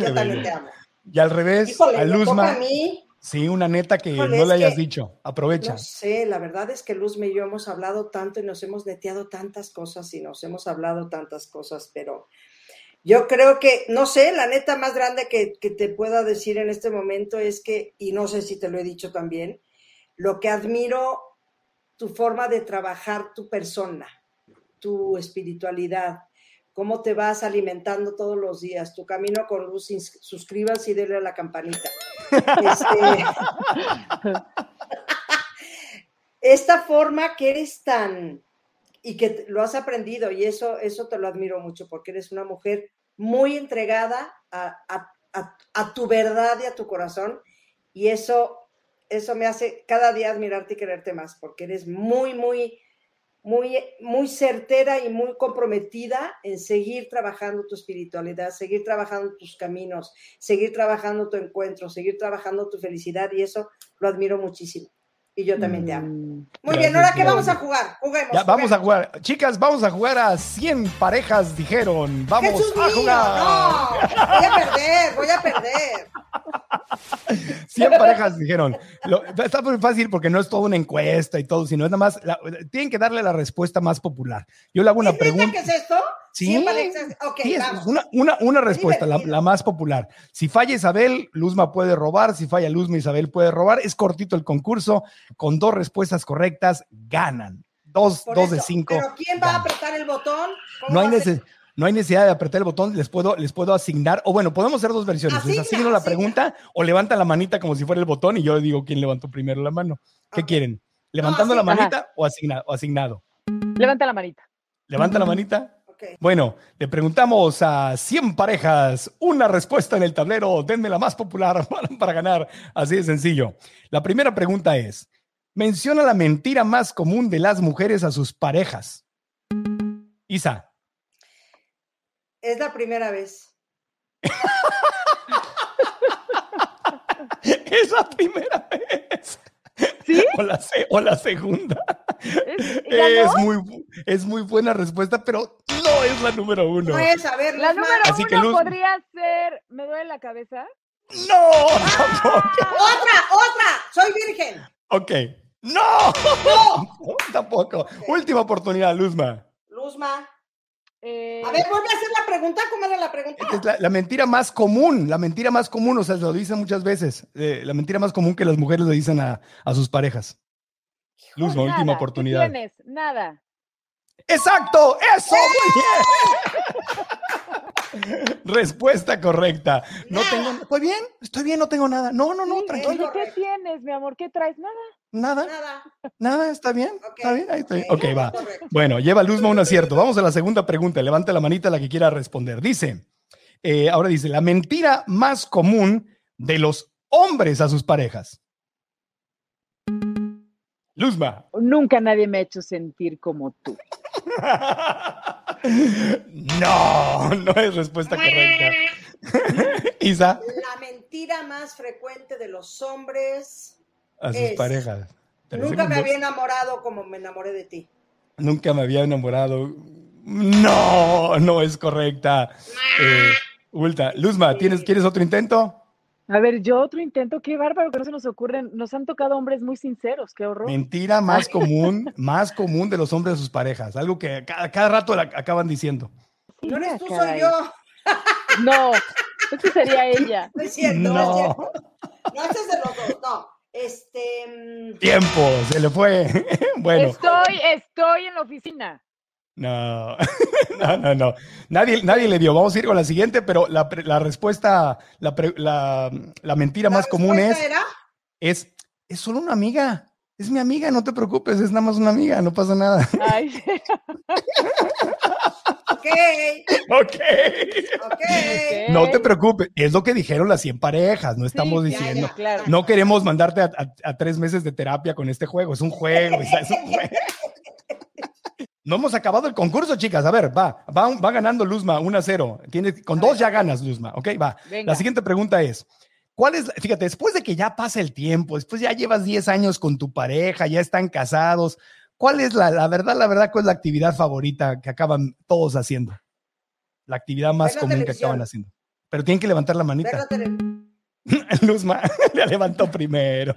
Yo también te amo. Y al revés, a Luzma. A mí. Sí, una neta que no le hayas dicho. Aprovecha. No sé, la verdad es que Luzma y yo hemos hablado tanto y nos hemos neteado tantas cosas y nos hemos hablado tantas cosas, pero yo creo que, no sé, la neta más grande que, que te pueda decir en este momento es que, y no sé si te lo he dicho también, lo que admiro tu forma de trabajar tu persona, tu espiritualidad, cómo te vas alimentando todos los días, tu camino con luz, suscríbase y denle a la campanita. Este, esta forma que eres tan y que lo has aprendido y eso, eso te lo admiro mucho porque eres una mujer muy entregada a, tu verdad y a tu corazón Y eso, eso me hace cada día admirarte y quererte más, porque eres muy, muy, muy, muy certera y muy comprometida en seguir trabajando tu espiritualidad, seguir trabajando tus caminos, seguir trabajando tu encuentro, seguir trabajando tu felicidad y eso lo admiro muchísimo. Y yo también te amo. Mm, muy bien, ahora que vamos a jugar, juguemos. Ya, vamos a jugar. Chicas, vamos a jugar a 100 parejas, dijeron. Vamos a jugar. No, voy a perder, voy a perder. 100 parejas dijeron. está muy fácil porque no es toda una encuesta y todo, sino es nada más, tienen que darle la respuesta más popular. Yo le hago una pregunta. ¿Qué es esto? Sí, okay, es una, una, una, respuesta, la, la, más popular. Si falla Isabel, Luzma puede robar. Si falla Luzma, Isabel puede robar. Es cortito el concurso. Con dos respuestas correctas, ganan. Dos, dos de cinco. ¿Pero quién va a apretar el botón? No hay, necesidad no hay necesidad de apretar el botón, les puedo, les puedo asignar, o bueno, podemos hacer dos versiones. les asigno la pregunta o levanta la manita como si fuera el botón y yo le digo quién levantó primero la mano. ¿Qué quieren? ¿Levantando la manita o, asignado, o asignado? Levanta la manita. ¿Levanta la manita? Bueno, le preguntamos a 100 parejas una respuesta en el tablero. Denme la más popular para ganar. Así de sencillo. La primera pregunta es: menciona la mentira más común de las mujeres a sus parejas. Isa. Es la primera vez. es la primera vez. ¿Sí? O la, o la segunda. ¿Es, muy, es muy buena respuesta, pero no es la número uno. No es, a ver, la número Así uno que podría ser, ¿me duele la cabeza? No, tampoco. Otra, otra, soy virgen. Ok. No, no, tampoco. Última oportunidad, Luzma. Luzma. Eh, a ver, vuelve a hacer la pregunta. ¿Cómo era la pregunta? Es la, mentira más común, la mentira más común, o sea, lo dicen muchas veces. Eh, la mentira más común que las mujeres le dicen a, sus parejas. Luz, última oportunidad. ¿Qué tienes? Nada. ¡Exacto! ¡Eso! Respuesta correcta. No tengo. ¿Estoy bien? ¿Estoy bien? No tengo nada. No, no, no, tranquilo. ¿Qué tienes, mi amor? ¿Qué traes? Nada. Nada. Nada. ¿Está bien? ¿Está bien? Ahí estoy. Ok, va. Bueno, lleva Luzma un acierto. Vamos a la segunda pregunta. Levanta la manita la que quiera responder. Dice, eh, ahora dice, la mentira más común de los hombres a sus parejas. Luzma. Nunca nadie me ha hecho sentir como tú. No, no es respuesta correcta. Isa. La mentira más frecuente de los hombres. A sus parejas. Nunca me había enamorado como me enamoré de ti. Nunca me había enamorado. No, no es correcta. Eh, Ulta. Luzma, ¿tienes, ¿quieres otro intento? A ver, yo otro intento, qué bárbaro que no se nos ocurren. Nos han tocado hombres muy sinceros, qué horror. Mentira más común, más común de los hombres de sus parejas, algo que cada, rato la acaban diciendo. no eres tú, soy yo. No, ese sería ella. No es cierto, no, no es cierto. No, es de los dos, no. Este. Mm. Tiempo, se le fue. bueno. Estoy, estoy en la oficina. No, no, no, no. Nadie, nadie le dio. Vamos a ir con la siguiente, pero la, la respuesta, la, la, la mentira más común es, es, es solo una amiga. Es mi amiga, no te preocupes, es nada más una amiga, no pasa nada. Ay. ok. Ok. No te preocupes, es lo que dijeron las 100 parejas, no estamos diciendo. No queremos mandarte a, tres meses de terapia con este juego, es un juego, es un juego. No hemos acabado el concurso, chicas. A ver, va, va, va ganando Luzma 1 a 0. Tiene, con dos ya ganas, Luzma. Ok, va. La siguiente pregunta es: ¿Cuál es, fíjate, después de que ya pasa el tiempo, después ya llevas 10 años con tu pareja, ya están casados, ¿cuál es la, la verdad, la verdad, cuál es la actividad favorita que acaban todos haciendo? La actividad más común que acaban haciendo. Pero tienen que levantar la manita. Luzma la levantó primero.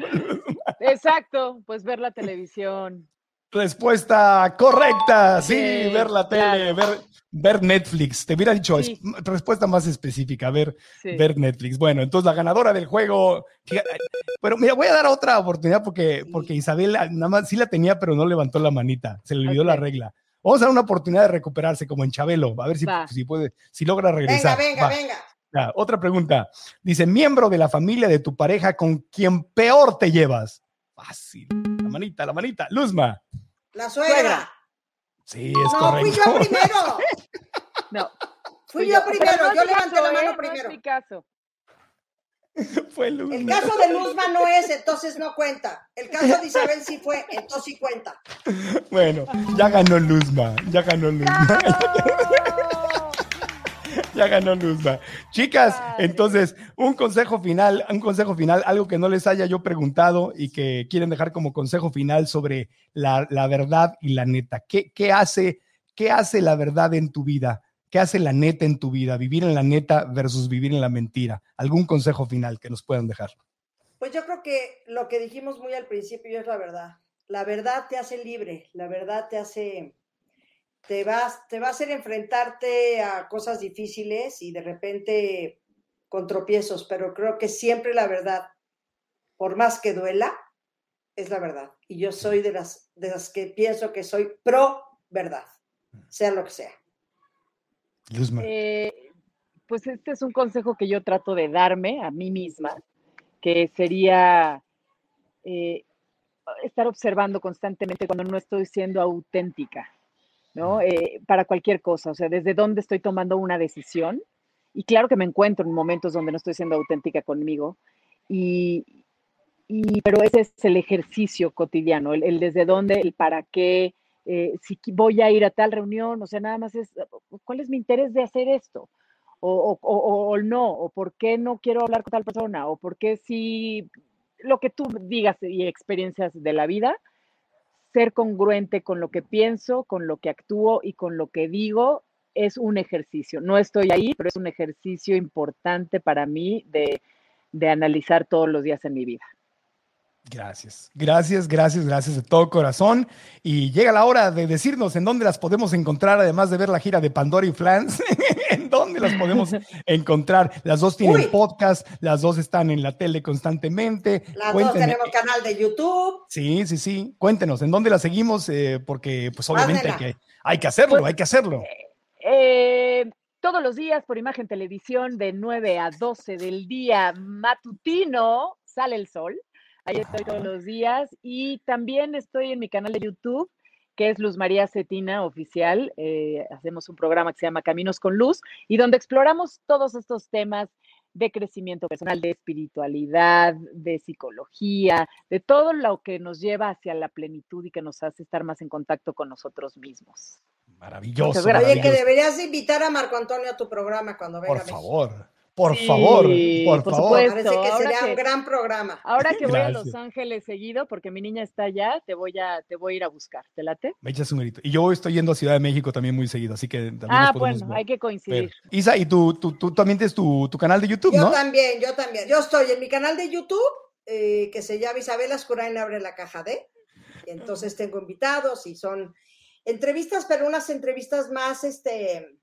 Exacto, pues ver la televisión. Respuesta correcta. Sí, ver la tele, ver, ver Netflix. Te hubiera dicho respuesta más específica, ver, ver Netflix. Bueno, entonces la ganadora del juego. Pero mira, voy a dar otra oportunidad porque, porque Isabel nada más sí la tenía, pero no levantó la manita. Se le olvidó la regla. Vamos a dar una oportunidad de recuperarse, como en Chabelo. A ver si, si puede, si logra regresar. Venga, venga, venga. otra pregunta. Dice, miembro de la familia de tu pareja con quien peor te llevas. Fácil. La manita, la manita. Luzma. La suegra. Sí, es correcto. No, fui yo primero. no. Fui yo primero, yo levanté la mano ¿eh? primero. No es mi caso. fue Luzma. El caso de Luzma no es, entonces no cuenta. El caso de Isabel sí fue, entonces sí cuenta. Bueno, ya ganó Luzma, ya ganó Luzma. ya ganó Luzma. Chicas, entonces, un consejo final, un consejo final, algo que no les haya yo preguntado y que quieren dejar como consejo final sobre la, verdad y la neta. ¿Qué, qué, hace, ¿Qué hace la verdad en tu vida? ¿Qué hace la neta en tu vida? Vivir en la neta versus vivir en la mentira. ¿Algún consejo final que nos puedan dejar? Pues yo creo que lo que dijimos muy al principio es la verdad. La verdad te hace libre, la verdad te hace, te vas, te va a hacer enfrentarte a cosas difíciles y de repente con tropiezos, pero creo que siempre la verdad, por más que duela, es la verdad. Y yo soy de las, de las que pienso que soy pro verdad, sea lo que sea. Eh, pues este es un consejo que yo trato de darme a mí misma, que sería eh, estar observando constantemente cuando no estoy siendo auténtica, ¿no? Eh, para cualquier cosa, o sea, desde dónde estoy tomando una decisión. Y claro que me encuentro en momentos donde no estoy siendo auténtica conmigo, y, pero ese es el ejercicio cotidiano, el desde dónde, el para qué, eh, si voy a ir a tal reunión, o sea, nada más es, ¿cuál es mi interés de hacer esto? O, o, no, o por qué no quiero hablar con tal persona, o por qué si lo que tú digas y experiencias de la vida, ser congruente con lo que pienso, con lo que actúo y con lo que digo es un ejercicio. No estoy ahí, pero es un ejercicio importante para mí de, analizar todos los días en mi vida. Gracias, gracias, gracias, gracias de todo corazón. Y llega la hora de decirnos en dónde las podemos encontrar, además de ver la gira de Pandora y Flans, en dónde las podemos encontrar. Las dos tienen podcast, las dos están en la tele constantemente. Las dos tenemos canal de YouTube. Sí, sí, sí. Cuéntenos, ¿en dónde las seguimos? Eh, porque pues obviamente hay que, hay que hacerlo, pues, hay que hacerlo. Eh, todos los días por Imagen Televisión de 9 a 12 del día matutino sale el sol Ahí estoy todos los días y también estoy en mi canal de YouTube, que es Luz María Cetina Oficial. Eh, hacemos un programa que se llama Caminos con Luz y donde exploramos todos estos temas de crecimiento personal, de espiritualidad, de psicología, de todo lo que nos lleva hacia la plenitud y que nos hace estar más en contacto con nosotros mismos. Maravilloso. Oye, que deberías invitar a Marco Antonio a tu programa cuando venga. Por favor. Por favor, por, favor. Parece que sería un gran programa. Ahora que voy a Los Ángeles seguido, porque mi niña está allá, te voy a, te voy a ir a buscar. ¿Te late? Me echas un grito. Y yo estoy yendo a Ciudad de México también muy seguido, así que también Ah, bueno, hay que coincidir. Isa, ¿y tú, tú, tú, también tienes tu, tu, canal de YouTube, yo no? Yo también, yo también. Yo estoy en mi canal de YouTube, eh, que se llama Isabel Ascurain Abre la Caja de. entonces tengo invitados y son entrevistas, pero unas entrevistas más, este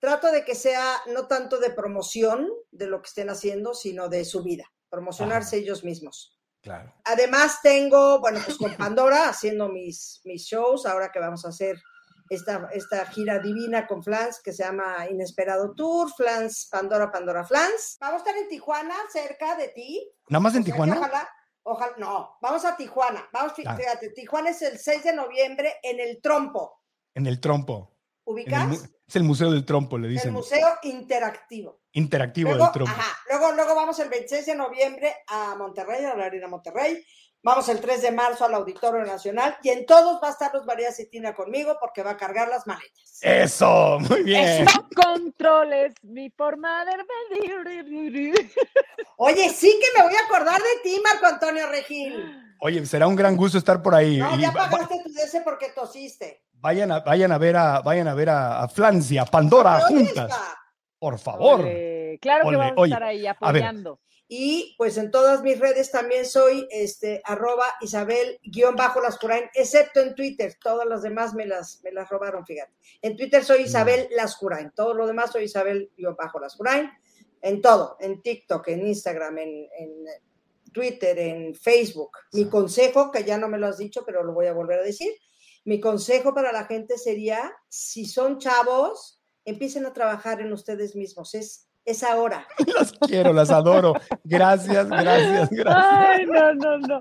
trato de que sea no tanto de promoción de lo que estén haciendo, sino de su vida, promocionarse ellos mismos. Claro. Además tengo, bueno, pues con Pandora haciendo mis, mis shows, ahora que vamos a hacer esta, esta gira divina con Flans que se llama Inesperado Tour, Flans, Pandora, Pandora Flans. Vamos a estar en Tijuana, cerca de ti. ¿Nada más en Tijuana? Ojalá, ojalá, no, vamos a Tijuana. Vamos, ah. fíjate, Tijuana es el 6 de noviembre en el Trompo. En el Trompo. ¿Ubicas? Es el Museo del Trompo, le dicen. El Museo Interactivo. Interactivo del Trompo. Ajá. Luego, luego vamos el 26 de noviembre a Monterrey, a la Arena Monterrey. Vamos el 3 de marzo al Auditorio Nacional y en todos va a estar Luz María Cetina conmigo porque va a cargar las maletas. Eso, muy bien. No controles mi forma de Oye, sí que me voy a acordar de ti, Marco Antonio Regil. Oye, será un gran gusto estar por ahí. No, ya pagaste tu DS porque tosiste. Vayan a, vayan a ver a, vayan a ver a, a Flancia, Pandora juntas. Por favor. claro que vamos a estar ahí apoyando. y pues en todas mis redes también soy este arroba Isabel guion bajo Lascurain, excepto en Twitter. Todas las demás me las, me las robaron, fíjate. En Twitter soy Isabel Lascurain. Todo lo demás soy Isabel guion bajo Lascurain. En todo, en TikTok, en Instagram, en, en Twitter, en Facebook. Mi consejo, que ya no me lo has dicho, pero lo voy a volver a decir, mi consejo para la gente sería, si son chavos, empiecen a trabajar en ustedes mismos. Es, es ahora. Las quiero, las adoro. Gracias, gracias, gracias. Ay, no, no, no.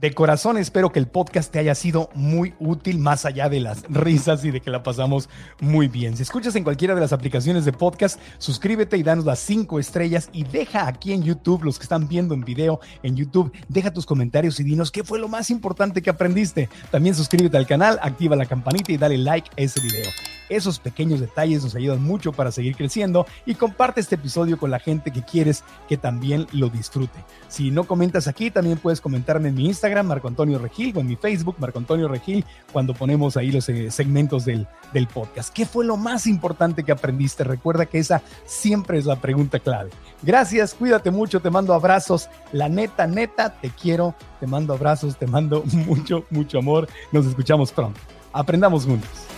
De corazón espero que el podcast te haya sido muy útil, más allá de las risas y de que la pasamos muy bien. Si escuchas en cualquiera de las aplicaciones de podcast, suscríbete y danos las cinco estrellas y deja aquí en YouTube, los que están viendo en video en YouTube, deja tus comentarios y dinos qué fue lo más importante que aprendiste. También suscríbete al canal, activa la campanita y dale like a ese video. Esos pequeños detalles nos ayudan mucho para seguir creciendo y comparte este episodio con la gente que quieres que también lo disfrute. Si no comentas aquí, también puedes comentarme en mi Instagram Marco Antonio Regil, o en mi Facebook, Marco Antonio Regil, cuando ponemos ahí los eh, segmentos del, del podcast. ¿Qué fue lo más importante que aprendiste? Recuerda que esa siempre es la pregunta clave. Gracias, cuídate mucho, te mando abrazos. La neta, neta, te quiero, te mando abrazos, te mando mucho, mucho amor. Nos escuchamos pronto. Aprendamos juntos.